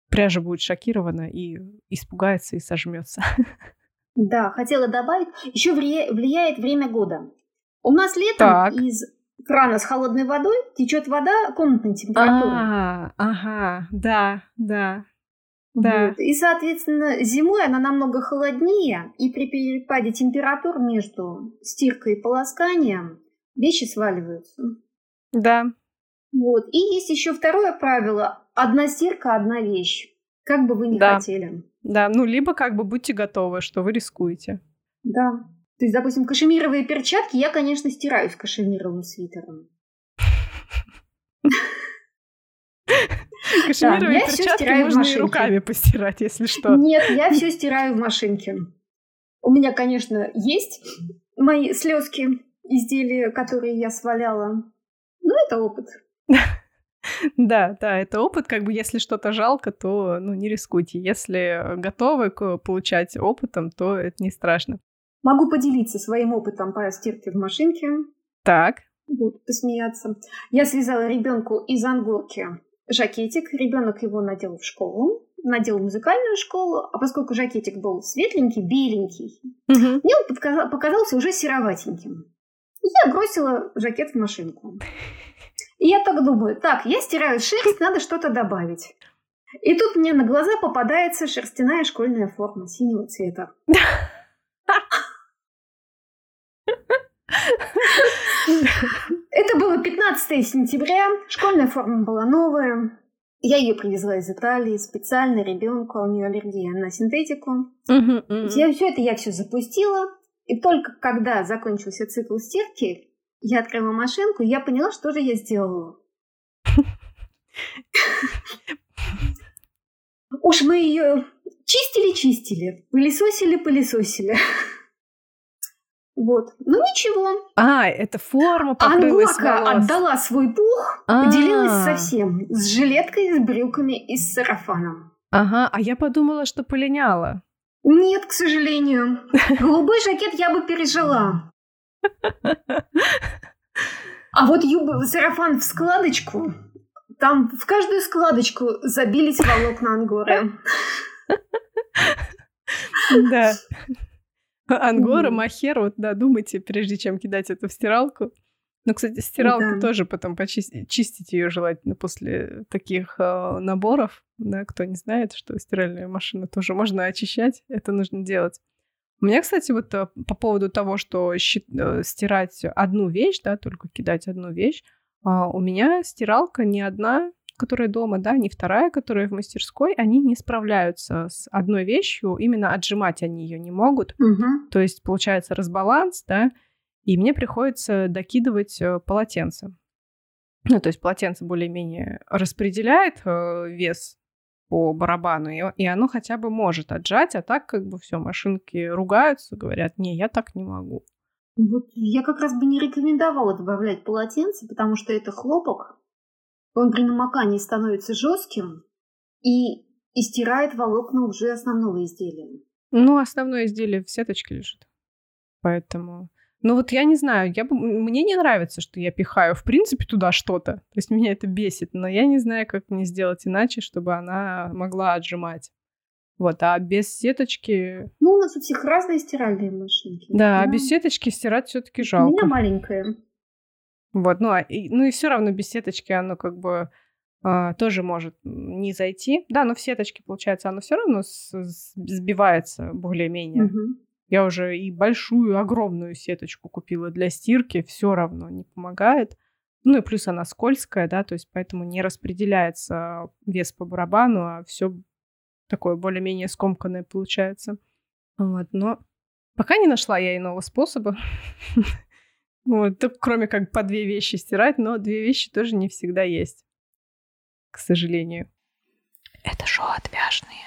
A: пряжа будет шокирована и испугается и сожмется.
B: Да, хотела добавить, еще влияет время года. У нас летом так. из крана с холодной водой течет вода комнатной температуры.
A: А, ага, да, да. Да.
B: Вот. И, соответственно, зимой она намного холоднее, и при перепаде температур между стиркой и полосканием вещи сваливаются.
A: Да.
B: Вот. И есть еще второе правило. Одна стирка, одна вещь. Как бы вы ни да. хотели.
A: Да, ну либо как бы будьте готовы, что вы рискуете.
B: Да. То есть, допустим, кашемировые перчатки я, конечно, стираю с кашемировым свитером. *laughs*
A: Кашемировые перчатки можно и руками постирать, если что.
B: Нет, я *laughs* все стираю в машинке. У меня, конечно, есть мои слезки, изделия, которые я сваляла. Но это опыт. *laughs*
A: Да, да, это опыт, как бы если что-то жалко, то ну, не рискуйте. Если готовы к получать опытом, то это не страшно.
B: Могу поделиться своим опытом по стирке в машинке.
A: Так.
B: Будут посмеяться. Я связала ребенку из ангорки жакетик. Ребенок его надел в школу, надел в музыкальную школу, а поскольку жакетик был светленький, беленький, угу. мне он показался уже сероватеньким. Я бросила жакет в машинку. И я так думаю, так, я стираю шерсть, надо что-то добавить. И тут мне на глаза попадается шерстяная школьная форма синего цвета. *laughs* Это было 15 сентября, школьная форма была новая. Я ее привезла из Италии специально ребенку, а у нее аллергия на синтетику. Uh-huh, uh-huh. Я, все это я все запустила. И только когда закончился цикл стирки, я открыла машинку, и я поняла, что же я сделала. *laughs* Уж мы ее чистили-чистили, пылесосили-пылесосили. Вот. Ну ничего.
A: А, это форма покрылась
B: Англака волос. отдала свой пух, А-а-а. поделилась со всем. С жилеткой, с брюками и с сарафаном.
A: Ага, а я подумала, что полиняла.
B: Нет, к сожалению. *laughs* Голубой жакет я бы пережила. *laughs* А вот юб... сарафан в складочку, там в каждую складочку забились волокна ангоры. *laughs*
A: Да. Ангора, махер, вот, да, думайте, прежде чем кидать это в стиралку. Ну, кстати, стиралка да. тоже потом почистить, чистить ее желательно после таких э, наборов. Да, кто не знает, что стиральная машина тоже можно очищать, это нужно делать. У меня, кстати, вот э, по поводу того, что э, стирать одну вещь, да, только кидать одну вещь, э, у меня стиралка не одна, которая дома, да, не вторая, которая в мастерской, они не справляются с одной вещью, именно отжимать они ее не могут. Угу. То есть получается разбаланс, да, и мне приходится докидывать э, полотенце. Ну, то есть полотенце более-менее распределяет э, вес по барабану, и, и оно хотя бы может отжать, а так как бы все, машинки ругаются, говорят, не, я так не могу.
B: Вот я как раз бы не рекомендовала добавлять полотенце, потому что это хлопок, он при намокании становится жестким и, и стирает волокна уже основного изделия.
A: Ну, основное изделие в сеточке лежит. Поэтому... Ну вот я не знаю, я бы, мне не нравится, что я пихаю в принципе туда что-то. То есть меня это бесит, но я не знаю, как мне сделать иначе, чтобы она могла отжимать. Вот, а без сеточки...
B: Ну, у нас у всех разные стиральные машинки.
A: Да, да. а без сеточки стирать все таки жалко.
B: У меня маленькая.
A: Вот, ну, а, и, ну и все равно без сеточки оно как бы а, тоже может не зайти. Да, но в сеточке, получается, оно все равно с, с, сбивается более-менее. Угу. Я уже и большую, огромную сеточку купила для стирки, все равно не помогает. Ну и плюс она скользкая, да, то есть поэтому не распределяется вес по барабану, а все такое более-менее скомканное получается. Вот, но пока не нашла я иного способа. *laughs* Вот, кроме как по две вещи стирать, но две вещи тоже не всегда есть. К сожалению.
B: Это шоу отвяжные.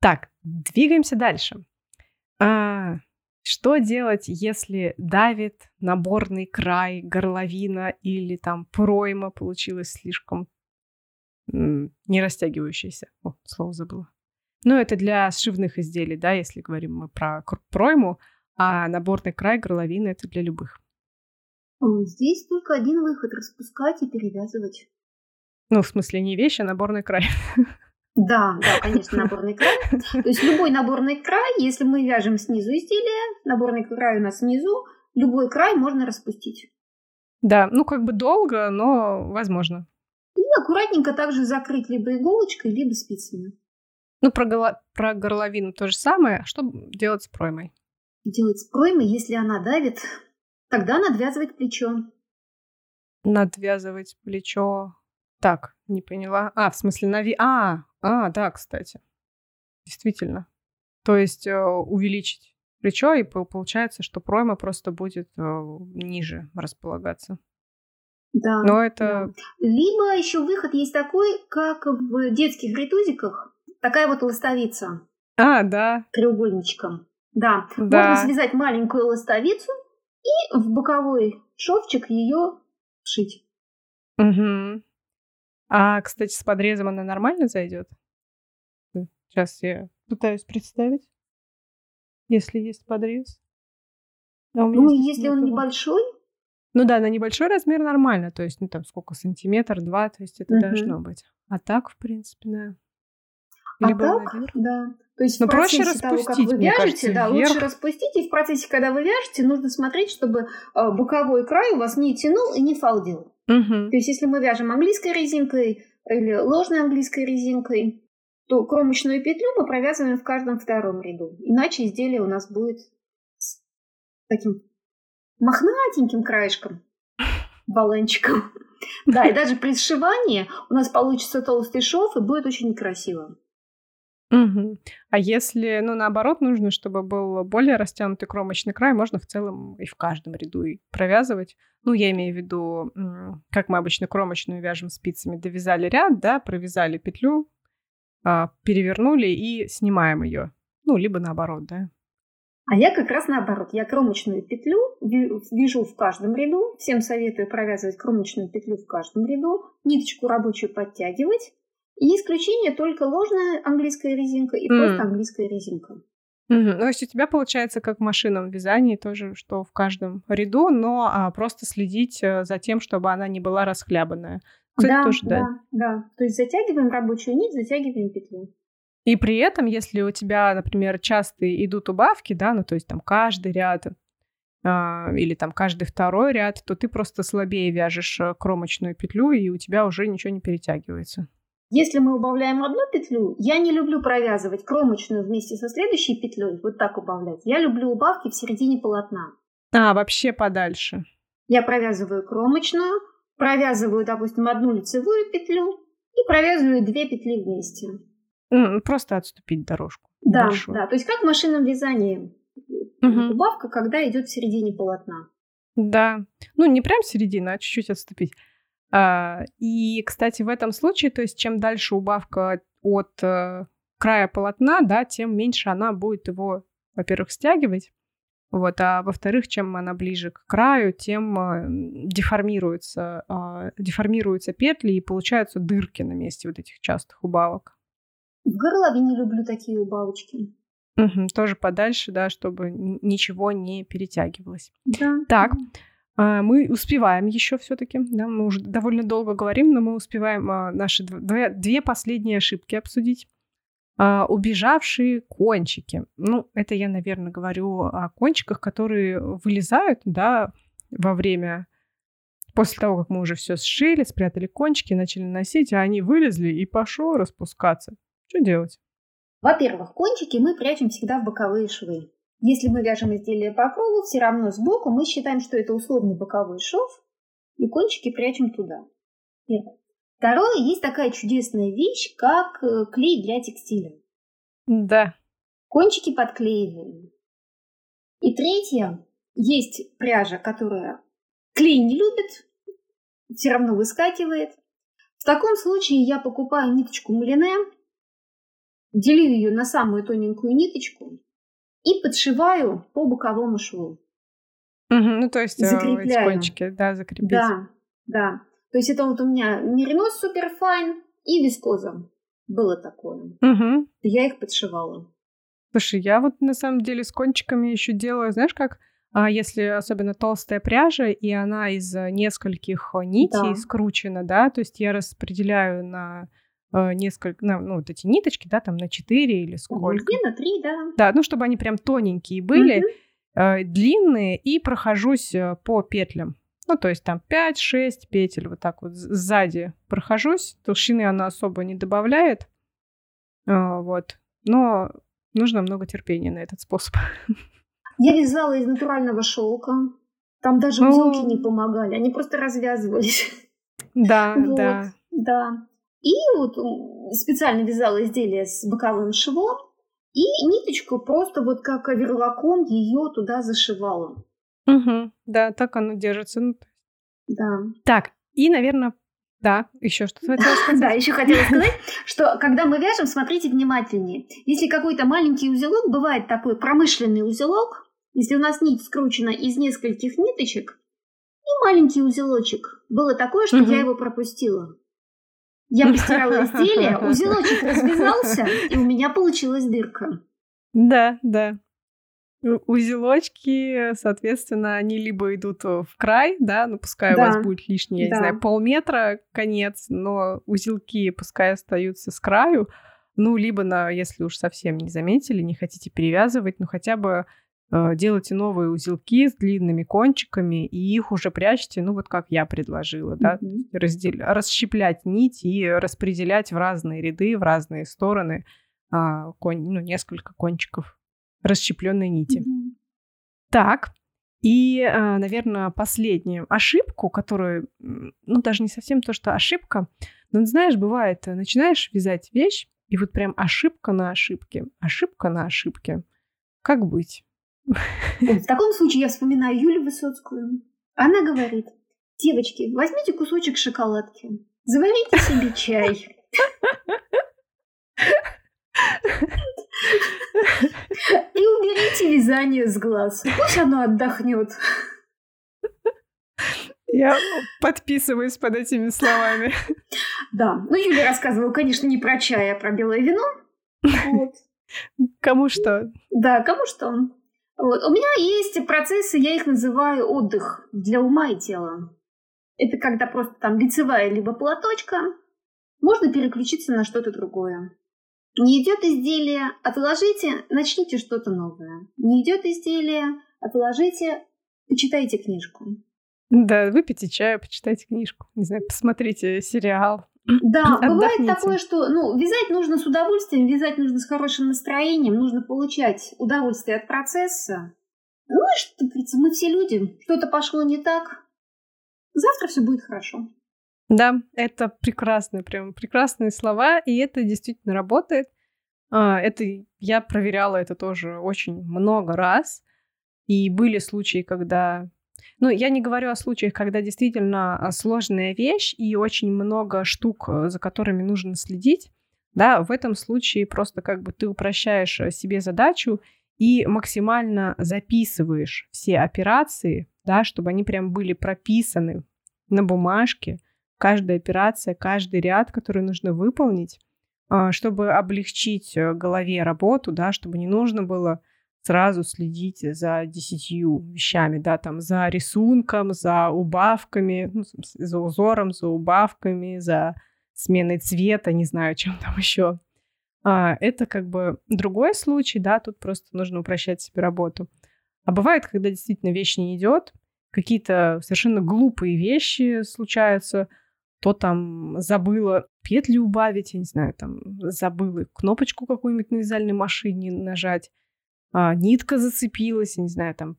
A: Так, двигаемся дальше. А, Что делать, если давит наборный край, горловина или там пройма получилась слишком не растягивающаяся? О, слово забыла. Ну, это для сшивных изделий, да, если говорим мы про пройму, а наборный край горловины это для любых.
B: Здесь только один выход – распускать и перевязывать.
A: Ну, в смысле, не вещи, а наборный край.
B: Да, да, *laughs* конечно, наборный край. То есть любой наборный край, если мы вяжем снизу изделие, наборный край у нас снизу, любой край можно распустить.
A: Да, ну как бы долго, но возможно.
B: И аккуратненько также закрыть либо иголочкой, либо спицами.
A: Ну, про, голо... про горловину то же самое. Что делать с проймой?
B: Делать с проймой, если она давит, тогда надвязывать плечо.
A: Надвязывать плечо. Так, не поняла. А, в смысле, нави... А, а, да, кстати. Действительно. То есть э, увеличить плечо, и получается, что пройма просто будет э, ниже располагаться.
B: Да.
A: Но это...
B: Да. Либо еще выход есть такой, как в детских ретузиках, такая вот ластовица.
A: А, да.
B: Треугольничком. Да. да. Можно связать маленькую ластовицу и в боковой шовчик ее шить.
A: Угу. А, кстати, с подрезом она нормально зайдет? Сейчас я пытаюсь представить, если есть подрез.
B: А ну, если он небольшой?
A: Ну да, на небольшой размер нормально, то есть, ну там сколько, сантиметр, два, то есть это угу. должно быть. А так, в принципе, да.
B: А Либо так, наверх. да. То есть Но в процессе проще того, как вы вяжете, кажется, да, вверх. лучше распустить, и в процессе, когда вы вяжете, нужно смотреть, чтобы э, боковой край у вас не тянул и не фалдил.
A: Угу.
B: То есть, если мы вяжем английской резинкой или ложной английской резинкой, то кромочную петлю мы провязываем в каждом втором ряду. Иначе изделие у нас будет с таким мохнатеньким краешком, баланчиком. *laughs* Да, и даже при сшивании у нас получится толстый шов, и будет очень красиво.
A: Угу. А если, ну, наоборот, нужно, чтобы был более растянутый кромочный край, можно в целом и в каждом ряду и провязывать. Ну, я имею в виду, как мы обычно кромочную вяжем спицами, довязали ряд, да, провязали петлю, а, перевернули и снимаем ее. Ну, либо наоборот, да.
B: А я как раз наоборот. Я кромочную петлю вяжу в каждом ряду. Всем советую провязывать кромочную петлю в каждом ряду. Ниточку рабочую подтягивать. И исключение только ложная английская резинка и mm. просто английская резинка.
A: Mm-hmm. Ну, то есть у тебя получается как в машинном вязании тоже, что в каждом ряду, но а, просто следить э, за тем, чтобы она не была расхлябанная.
B: Кстати, да, тоже, да, да, да. То есть затягиваем рабочую нить, затягиваем петлю.
A: И при этом, если у тебя, например, часто идут убавки, да, ну то есть там каждый ряд а, или там каждый второй ряд, то ты просто слабее вяжешь э, кромочную петлю, и у тебя уже ничего не перетягивается.
B: Если мы убавляем одну петлю, я не люблю провязывать кромочную вместе со следующей петлей, вот так убавлять. Я люблю убавки в середине полотна.
A: А, вообще подальше.
B: Я провязываю кромочную, провязываю, допустим, одну лицевую петлю и провязываю две петли вместе.
A: Просто отступить дорожку.
B: Да, большую. да. То есть как в машинном вязании. Угу. Убавка, когда идет в середине полотна.
A: Да. Ну, не прям в середину, а чуть-чуть отступить. А, и, кстати, в этом случае, то есть чем дальше убавка от э, края полотна, да, тем меньше она будет его, во-первых, стягивать, вот, а во-вторых, чем она ближе к краю, тем э, деформируются, э, деформируются петли и получаются дырки на месте вот этих частых убавок.
B: В горловине люблю такие убавочки.
A: Угу, тоже подальше, да, чтобы ничего не перетягивалось.
B: Да.
A: Так, а, мы успеваем еще все-таки, да, мы уже довольно долго говорим, но мы успеваем а, наши две, две последние ошибки обсудить. А, убежавшие кончики. Ну, это я, наверное, говорю о кончиках, которые вылезают, да, во время после того, как мы уже все сшили, спрятали кончики, начали носить, а они вылезли и пошло распускаться. Что делать?
B: Во-первых, кончики мы прячем всегда в боковые швы. Если мы вяжем изделие по кругу, все равно сбоку мы считаем, что это условный боковой шов, и кончики прячем туда. Первое. Второе, есть такая чудесная вещь, как э, клей для текстиля.
A: Да.
B: Кончики подклеиваем. И третье, есть пряжа, которая клей не любит, все равно выскакивает. В таком случае я покупаю ниточку мулине, делю ее на самую тоненькую ниточку и подшиваю по боковому шву.
A: Угу, ну, то есть
B: Закрепляю.
A: эти кончики, да, закрепить.
B: Да, да. То есть это вот у меня меринос суперфайн и вискоза. Было такое.
A: Угу.
B: Я их подшивала.
A: Слушай, я вот на самом деле с кончиками еще делаю, знаешь как? А если особенно толстая пряжа, и она из э, нескольких э, нитей
B: Да.
A: скручена, да, то есть я распределяю на э, несколько, на, ну, вот эти ниточки, да, там на 4 или сколько.
B: Две на три, да.
A: Да, ну, чтобы они прям тоненькие были, э, длинные, и прохожусь э, по петлям. Ну, то есть там 5-6 петель, вот так вот сзади прохожусь. Толщины она особо не добавляет. Вот. Но нужно много терпения на этот способ. *laughs*
B: Я вязала из натурального шелка. Там даже
A: О.
B: узелки не помогали, они просто развязывались.
A: Да, *laughs*
B: Вот.
A: да.
B: Да. И вот специально вязала изделие с боковым швом, и ниточку просто вот как оверлоком ее туда зашивала.
A: Мгм. Да, так оно держится. Ну,
B: Да.
A: Так, и, наверное, да, еще что-то хотела сказать. *laughs*
B: Да, еще хотела сказать, что когда мы вяжем, смотрите внимательнее. Если какой-то маленький узелок, бывает такой промышленный узелок, если у нас нить скручена из нескольких ниточек, и маленький узелочек. Было такое, что
A: Мгм.
B: я его пропустила. Я постирала *laughs* изделие, узелочек *laughs* развязался, и у меня получилась дырка.
A: Да, да. У- Узелочки, соответственно, они либо идут в край, да, ну пускай у
B: Да.
A: вас будет лишний, я не
B: Да.
A: знаю, полметра конец, но узелки пускай остаются с краю, ну, либо, на, если уж совсем не заметили, не хотите перевязывать, ну, хотя бы делайте новые узелки с длинными кончиками, и их уже прячьте, ну, вот как я предложила, да, раздел- расщеплять нить и распределять в разные ряды, в разные стороны а, кон- ну, несколько кончиков расщепленной нити. Так, и, наверное, последнюю ошибку, которую, ну, даже не совсем то, что ошибка, но, знаешь, бывает, э, начинаешь вязать вещь, и вот прям ошибка на ошибке, ошибка на ошибке. Как быть?
B: В таком случае я вспоминаю Юлю Высоцкую. Она говорит, девочки, возьмите кусочек шоколадки, заварите себе чай. И уберите вязание с глаз. Пусть оно отдохнет.
A: Я подписываюсь под этими словами.
B: Да, ну Юля рассказывала, конечно, не про чай, а про белое вино. Вот.
A: Кому что?
B: Да, кому что. Вот. У меня есть процессы, я их называю отдых для ума и тела. Это когда просто там лицевая либо платочка, можно переключиться на что-то другое. Не идет изделие, отложите, начните что-то новое. Не идет изделие, отложите, почитайте книжку.
A: Да, выпейте чаю, почитайте книжку. Не знаю, посмотрите сериал.
B: Да, бывает такое, что ну, вязать нужно с удовольствием, вязать нужно с хорошим настроением, нужно получать удовольствие от процесса. Ну и что, говорится, мы все люди, что-то пошло не так, завтра все будет хорошо.
A: Да, это прекрасные, прям прекрасные слова, и это действительно работает. А, Это я проверяла это тоже очень много раз, и были случаи, когда, ну, я не говорю о случаях, когда действительно а, сложная вещь и очень много штук, э, за которыми нужно следить. Да, в этом случае просто как бы ты упрощаешь э, себе задачу и максимально записываешь все операции, да, чтобы они прям были прописаны на бумажке, каждая операция, каждый ряд, который нужно выполнить, а, чтобы облегчить э, голове работу, да, чтобы не нужно было сразу следить за десятью вещами, да, там, за рисунком, за убавками, ну, за узором, за убавками, за сменой цвета, не знаю, *laughs* чем там еще. А, это как бы другой случай, да, тут просто нужно упрощать себе работу. А бывает, когда действительно вещь не идет, какие-то совершенно глупые вещи случаются, то там забыла петли убавить, я не знаю, там забыла кнопочку какую-нибудь на вязальной машине нажать, а, нитка зацепилась, я не знаю, там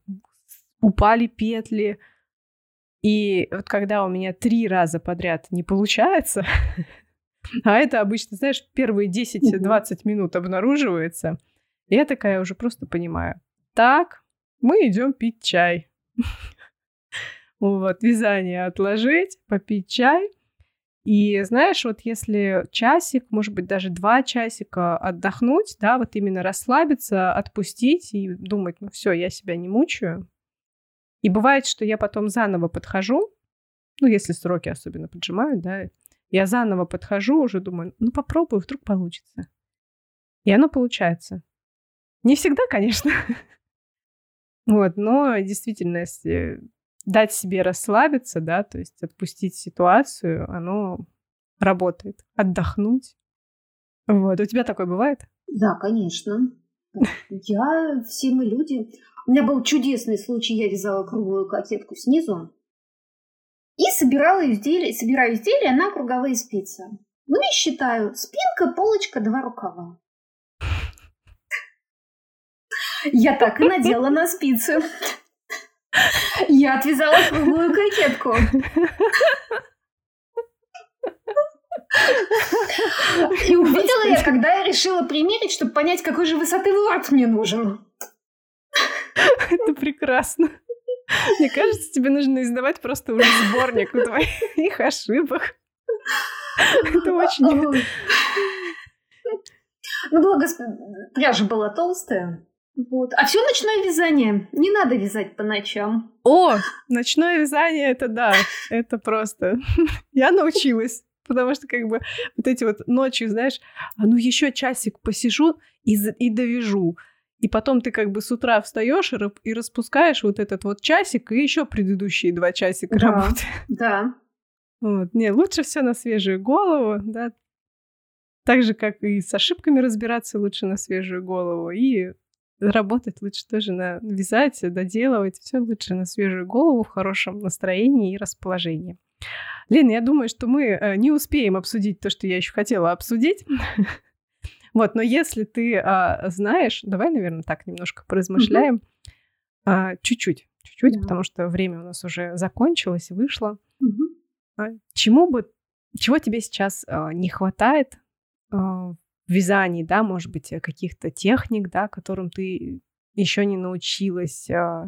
A: упали петли. И вот когда у меня три раза подряд не получается, *laughs* а это обычно, знаешь, первые 10-20 минут обнаруживается, я такая уже просто понимаю. Так, мы идем пить чай. *laughs* Вот, вязание отложить, попить чай. И знаешь, вот если часик, может быть, даже два часика отдохнуть, да, вот именно расслабиться, отпустить и думать, ну все, я себя не мучаю. И бывает, что я потом заново подхожу, ну, если сроки особенно поджимают, да, я заново подхожу, уже думаю, ну, попробую, вдруг получится. И оно получается. Не всегда, конечно. *laughs* Вот, но действительно, если дать себе расслабиться, да, то есть отпустить ситуацию, оно работает. Отдохнуть. Вот. У тебя такое бывает?
B: Да, конечно. Я, все мы люди. У меня был чудесный случай, я вязала круглую кокетку снизу и собирала изделия, собираю изделия на круговые спицы. Ну и считаю, спинка, полочка, два рукава. Я так и надела на спицы. Я отвязала круглую кокетку. И увидела я, когда я решила примерить, чтобы понять, какой же высоты ворот мне нужен.
A: Это прекрасно. Мне кажется, тебе нужно издавать просто уже сборник твоих ошибок. Это очень...
B: Ну, благо, пряжа была толстая. Вот. А все ночное вязание. Не надо вязать по ночам.
A: О, ночное вязание, это да, это просто. *laughs* Я научилась. Потому что как бы вот эти вот ночью, знаешь, а ну еще часик посижу и, и довяжу. И потом ты как бы с утра встаешь и, и распускаешь вот этот вот часик, и еще предыдущие два часика
B: да,
A: работы.
B: Да. *laughs*
A: Вот. Не, лучше все на свежую голову, да. Так же, как и с ошибками разбираться лучше на свежую голову, и работать лучше тоже на вязать, доделывать. Все лучше на свежую голову, в хорошем настроении и расположении. Лена, я думаю, что мы э, не успеем обсудить то, что я еще хотела обсудить. *laughs* Вот, но если ты а, знаешь, давай, наверное, так немножко поразмышляем. А, чуть-чуть, чуть-чуть, да. потому что время у нас уже закончилось, вышло. Угу. А, чему бы, чего тебе сейчас а, не хватает а, вязании, да, может быть, э, каких-то техник, да, которым ты еще не научилась, а,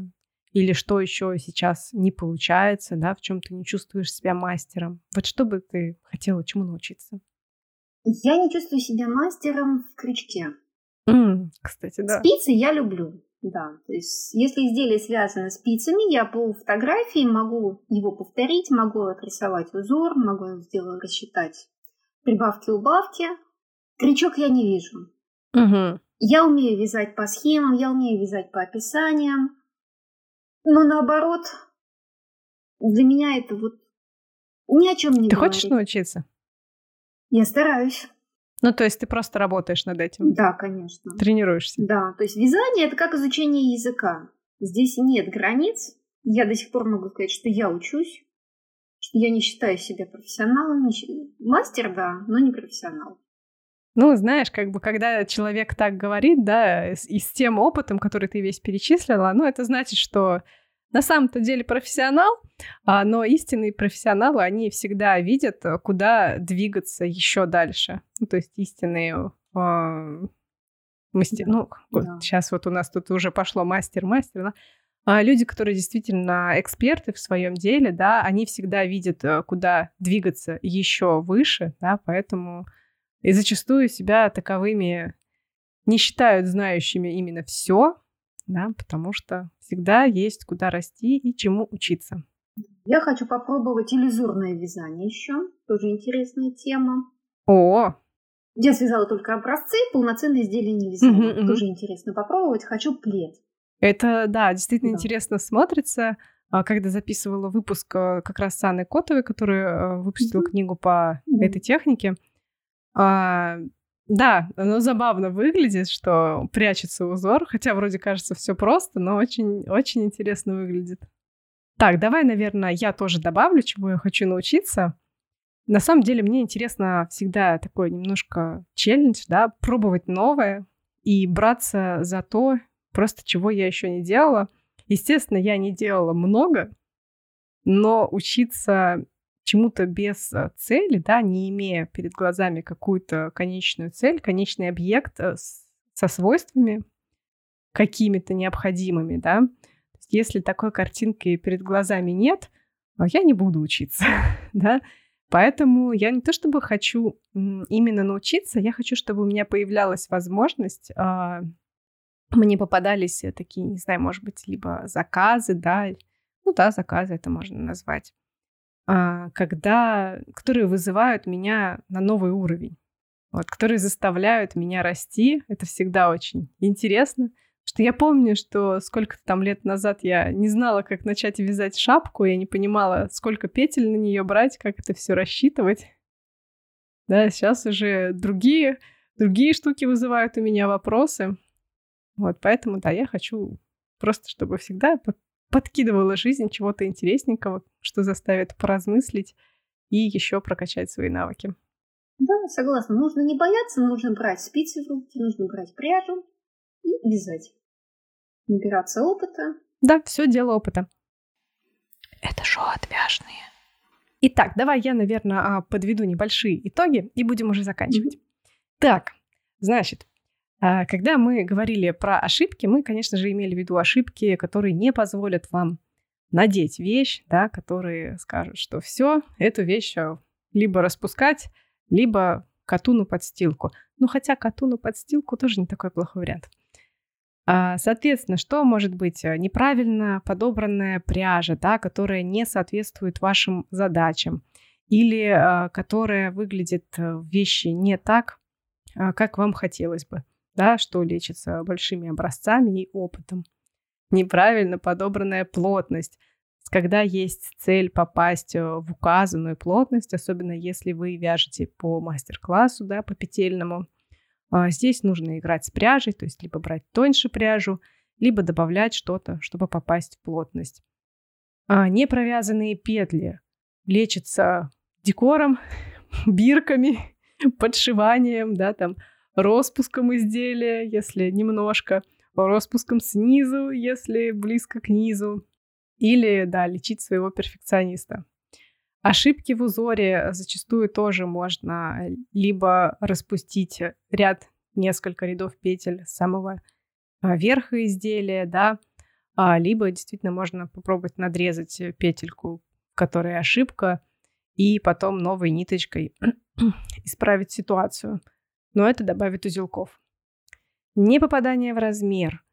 A: или что еще сейчас не получается, да, в чем ты не чувствуешь себя мастером. Вот что бы ты хотела чему научиться?
B: Я не чувствую себя мастером в крючке.
A: Mm, кстати, да.
B: Спицы я люблю. Да, то есть если изделие связано спицами, я по фотографии могу его повторить, могу отрисовать узор, могу сделать, рассчитать прибавки-убавки, Крючок я не вижу.
A: Угу.
B: Я умею вязать по схемам, я умею вязать по описаниям. Но наоборот, для меня это вот ни о чем не
A: Ты
B: говорит.
A: хочешь научиться?
B: Я стараюсь.
A: Ну, то есть ты просто работаешь над этим?
B: Да, конечно.
A: Тренируешься?
B: Да, то есть вязание – это как изучение языка. Здесь нет границ. Я до сих пор могу сказать, что я учусь, что я не считаю себя профессионалом. Мастер, да, но не профессионал.
A: Ну, знаешь, как бы, когда человек так говорит, да, и с тем опытом, который ты весь перечислила, ну, это значит, что на самом-то деле профессионал, а, но истинные профессионалы, они всегда видят, э, куда двигаться еще дальше. Ну, то есть истинные э, мастер... Да. Ну, да. сейчас вот у нас тут уже пошло мастер-мастер, да? а люди, которые действительно эксперты в своем деле, да, они всегда видят, э, куда двигаться еще выше, да, поэтому и зачастую себя таковыми не считают знающими именно все, да, потому что всегда есть куда расти и чему учиться.
B: Я хочу попробовать иллюзорное вязание еще. Тоже интересная тема.
A: О!
B: Я связала только образцы, полноценные изделия не вязала. Угу, Тоже угу. интересно попробовать. Хочу плед.
A: Это, да, действительно да. интересно смотрится. А, когда записывала выпуск э, как раз с Анной Котовой, которая э, выпустила угу. книгу по угу. этой технике, а, да, оно забавно выглядит, что прячется узор, хотя вроде кажется все просто, но очень, очень интересно выглядит. Так, давай, наверное, я тоже добавлю, чему я хочу научиться. На самом деле мне интересно всегда такой немножко челлендж, да, пробовать новое и браться за то, просто чего я еще не делала. Естественно, я не делала много, но учиться чему-то без э, цели, да, не имея перед глазами какую-то конечную цель, конечный объект э, со свойствами какими-то необходимыми, да. Если такой картинки перед глазами нет, а я не буду учиться, *laughs* да. Поэтому я не то чтобы хочу именно научиться, я хочу, чтобы у меня появлялась возможность, э, мне попадались такие, не знаю, может быть, либо заказы, да, ну да, заказы это можно назвать, э, когда, которые вызывают меня на новый уровень, вот, которые заставляют меня расти. Это всегда очень интересно. Что я помню, что сколько-то там лет назад я не знала, как начать вязать шапку, я не понимала, сколько петель на нее брать, как это все рассчитывать. Да, сейчас уже другие, другие штуки вызывают у меня вопросы. Вот, поэтому, да, я хочу просто, чтобы всегда подкидывала жизнь чего-то интересненького, что заставит поразмыслить и еще прокачать свои навыки.
B: Да, согласна. Нужно не бояться, нужно брать спицы в руки, нужно брать пряжу и вязать. Набираться опыта.
A: Да, все дело опыта.
B: Это шоу отвяжные.
A: Итак, давай я, наверное, а, подведу небольшие итоги и будем уже заканчивать. Mm-hmm. Так, значит, когда мы говорили про ошибки, мы, конечно же, имели в виду ошибки, которые не позволят вам надеть вещь, да, которые скажут, что все, эту вещь а, либо распускать, либо коту на подстилку. Ну, хотя коту на подстилку тоже не такой плохой вариант. А, соответственно, что может быть неправильно подобранная пряжа, да, которая не соответствует вашим задачам или а, которая выглядит вещи не так, а, как вам хотелось бы, да, что лечится большими образцами и опытом. Неправильно подобранная плотность – когда есть цель попасть э, в указанную плотность, особенно если вы вяжете по мастер-классу, да, по петельному, а, здесь нужно играть с пряжей, то есть либо брать тоньше пряжу, либо добавлять что-то, чтобы попасть в плотность. А непровязанные петли лечатся декором, *laughs* бирками, *laughs* подшиванием, да, там, распуском изделия, если немножко, распуском снизу, если близко к низу, или, да, лечить своего перфекциониста. Ошибки в узоре зачастую тоже можно либо распустить ряд, несколько рядов петель с самого а, верха изделия, да, а, либо действительно можно попробовать надрезать петельку, в которой ошибка, и потом новой ниточкой *clears throat* исправить ситуацию. Но это добавит узелков. Не попадание в размер.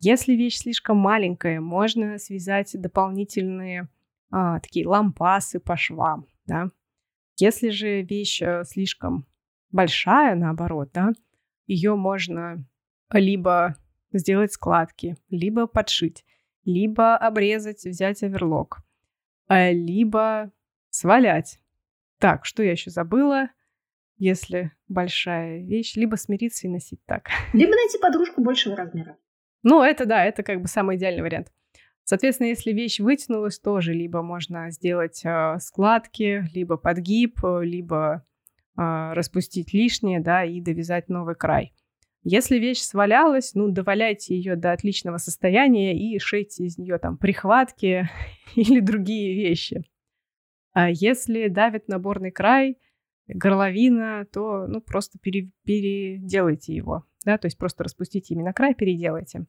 A: Если вещь слишком маленькая, можно связать дополнительные а, такие лампасы по швам, да. Если же вещь э, слишком большая, наоборот, да, ее можно либо сделать складки, либо подшить, либо обрезать, взять оверлок, а, либо свалять. Так, что я еще забыла? Если большая вещь, либо смириться и носить так. *laughs*
B: Либо найти подружку большего размера.
A: Ну, это да, это как бы самый идеальный вариант. Соответственно, если вещь вытянулась, тоже либо можно сделать э, складки, либо подгиб, либо э, распустить лишнее, да, и довязать новый край. Если вещь свалялась, ну, доваляйте ее до отличного состояния и шейте из нее там прихватки *laughs* или другие вещи. А если давит наборный край, горловина, то, ну, просто пере, переделайте его да, то есть просто распустите именно край, переделайте.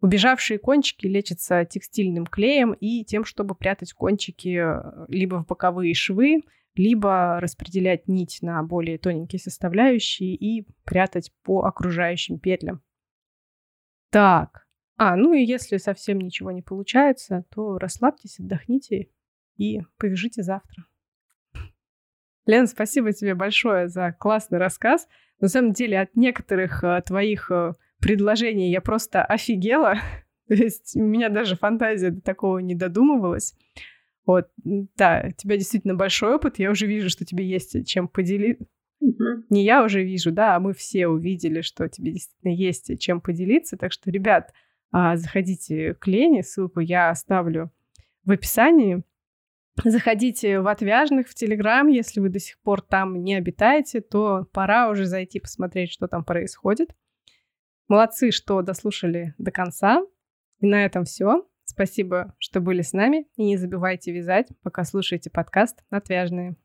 A: Убежавшие кончики лечатся текстильным клеем и тем, чтобы прятать кончики э, либо в боковые швы, либо распределять нить на более тоненькие составляющие и прятать по окружающим петлям. Так, а, ну и если совсем ничего не получается, то расслабьтесь, отдохните и повяжите завтра. Лен, спасибо тебе большое за классный рассказ. На самом деле от некоторых э, твоих э, предложений я просто офигела. *laughs* То есть у меня даже фантазия до такого не додумывалась. Вот, да, у тебя действительно большой опыт. Я уже вижу, что тебе есть чем поделиться. Mm-hmm. Не я уже вижу, да, а мы все увидели, что тебе действительно есть чем поделиться. Так что, ребят, а, заходите к Лене, ссылку я оставлю в описании. Заходите в Отвяжных в Телеграм, если вы до сих пор там не обитаете, то пора уже зайти посмотреть, что там происходит. Молодцы, что дослушали до конца. И на этом все. Спасибо, что были с нами. И не забывайте вязать, пока слушаете подкаст «Отвяжные».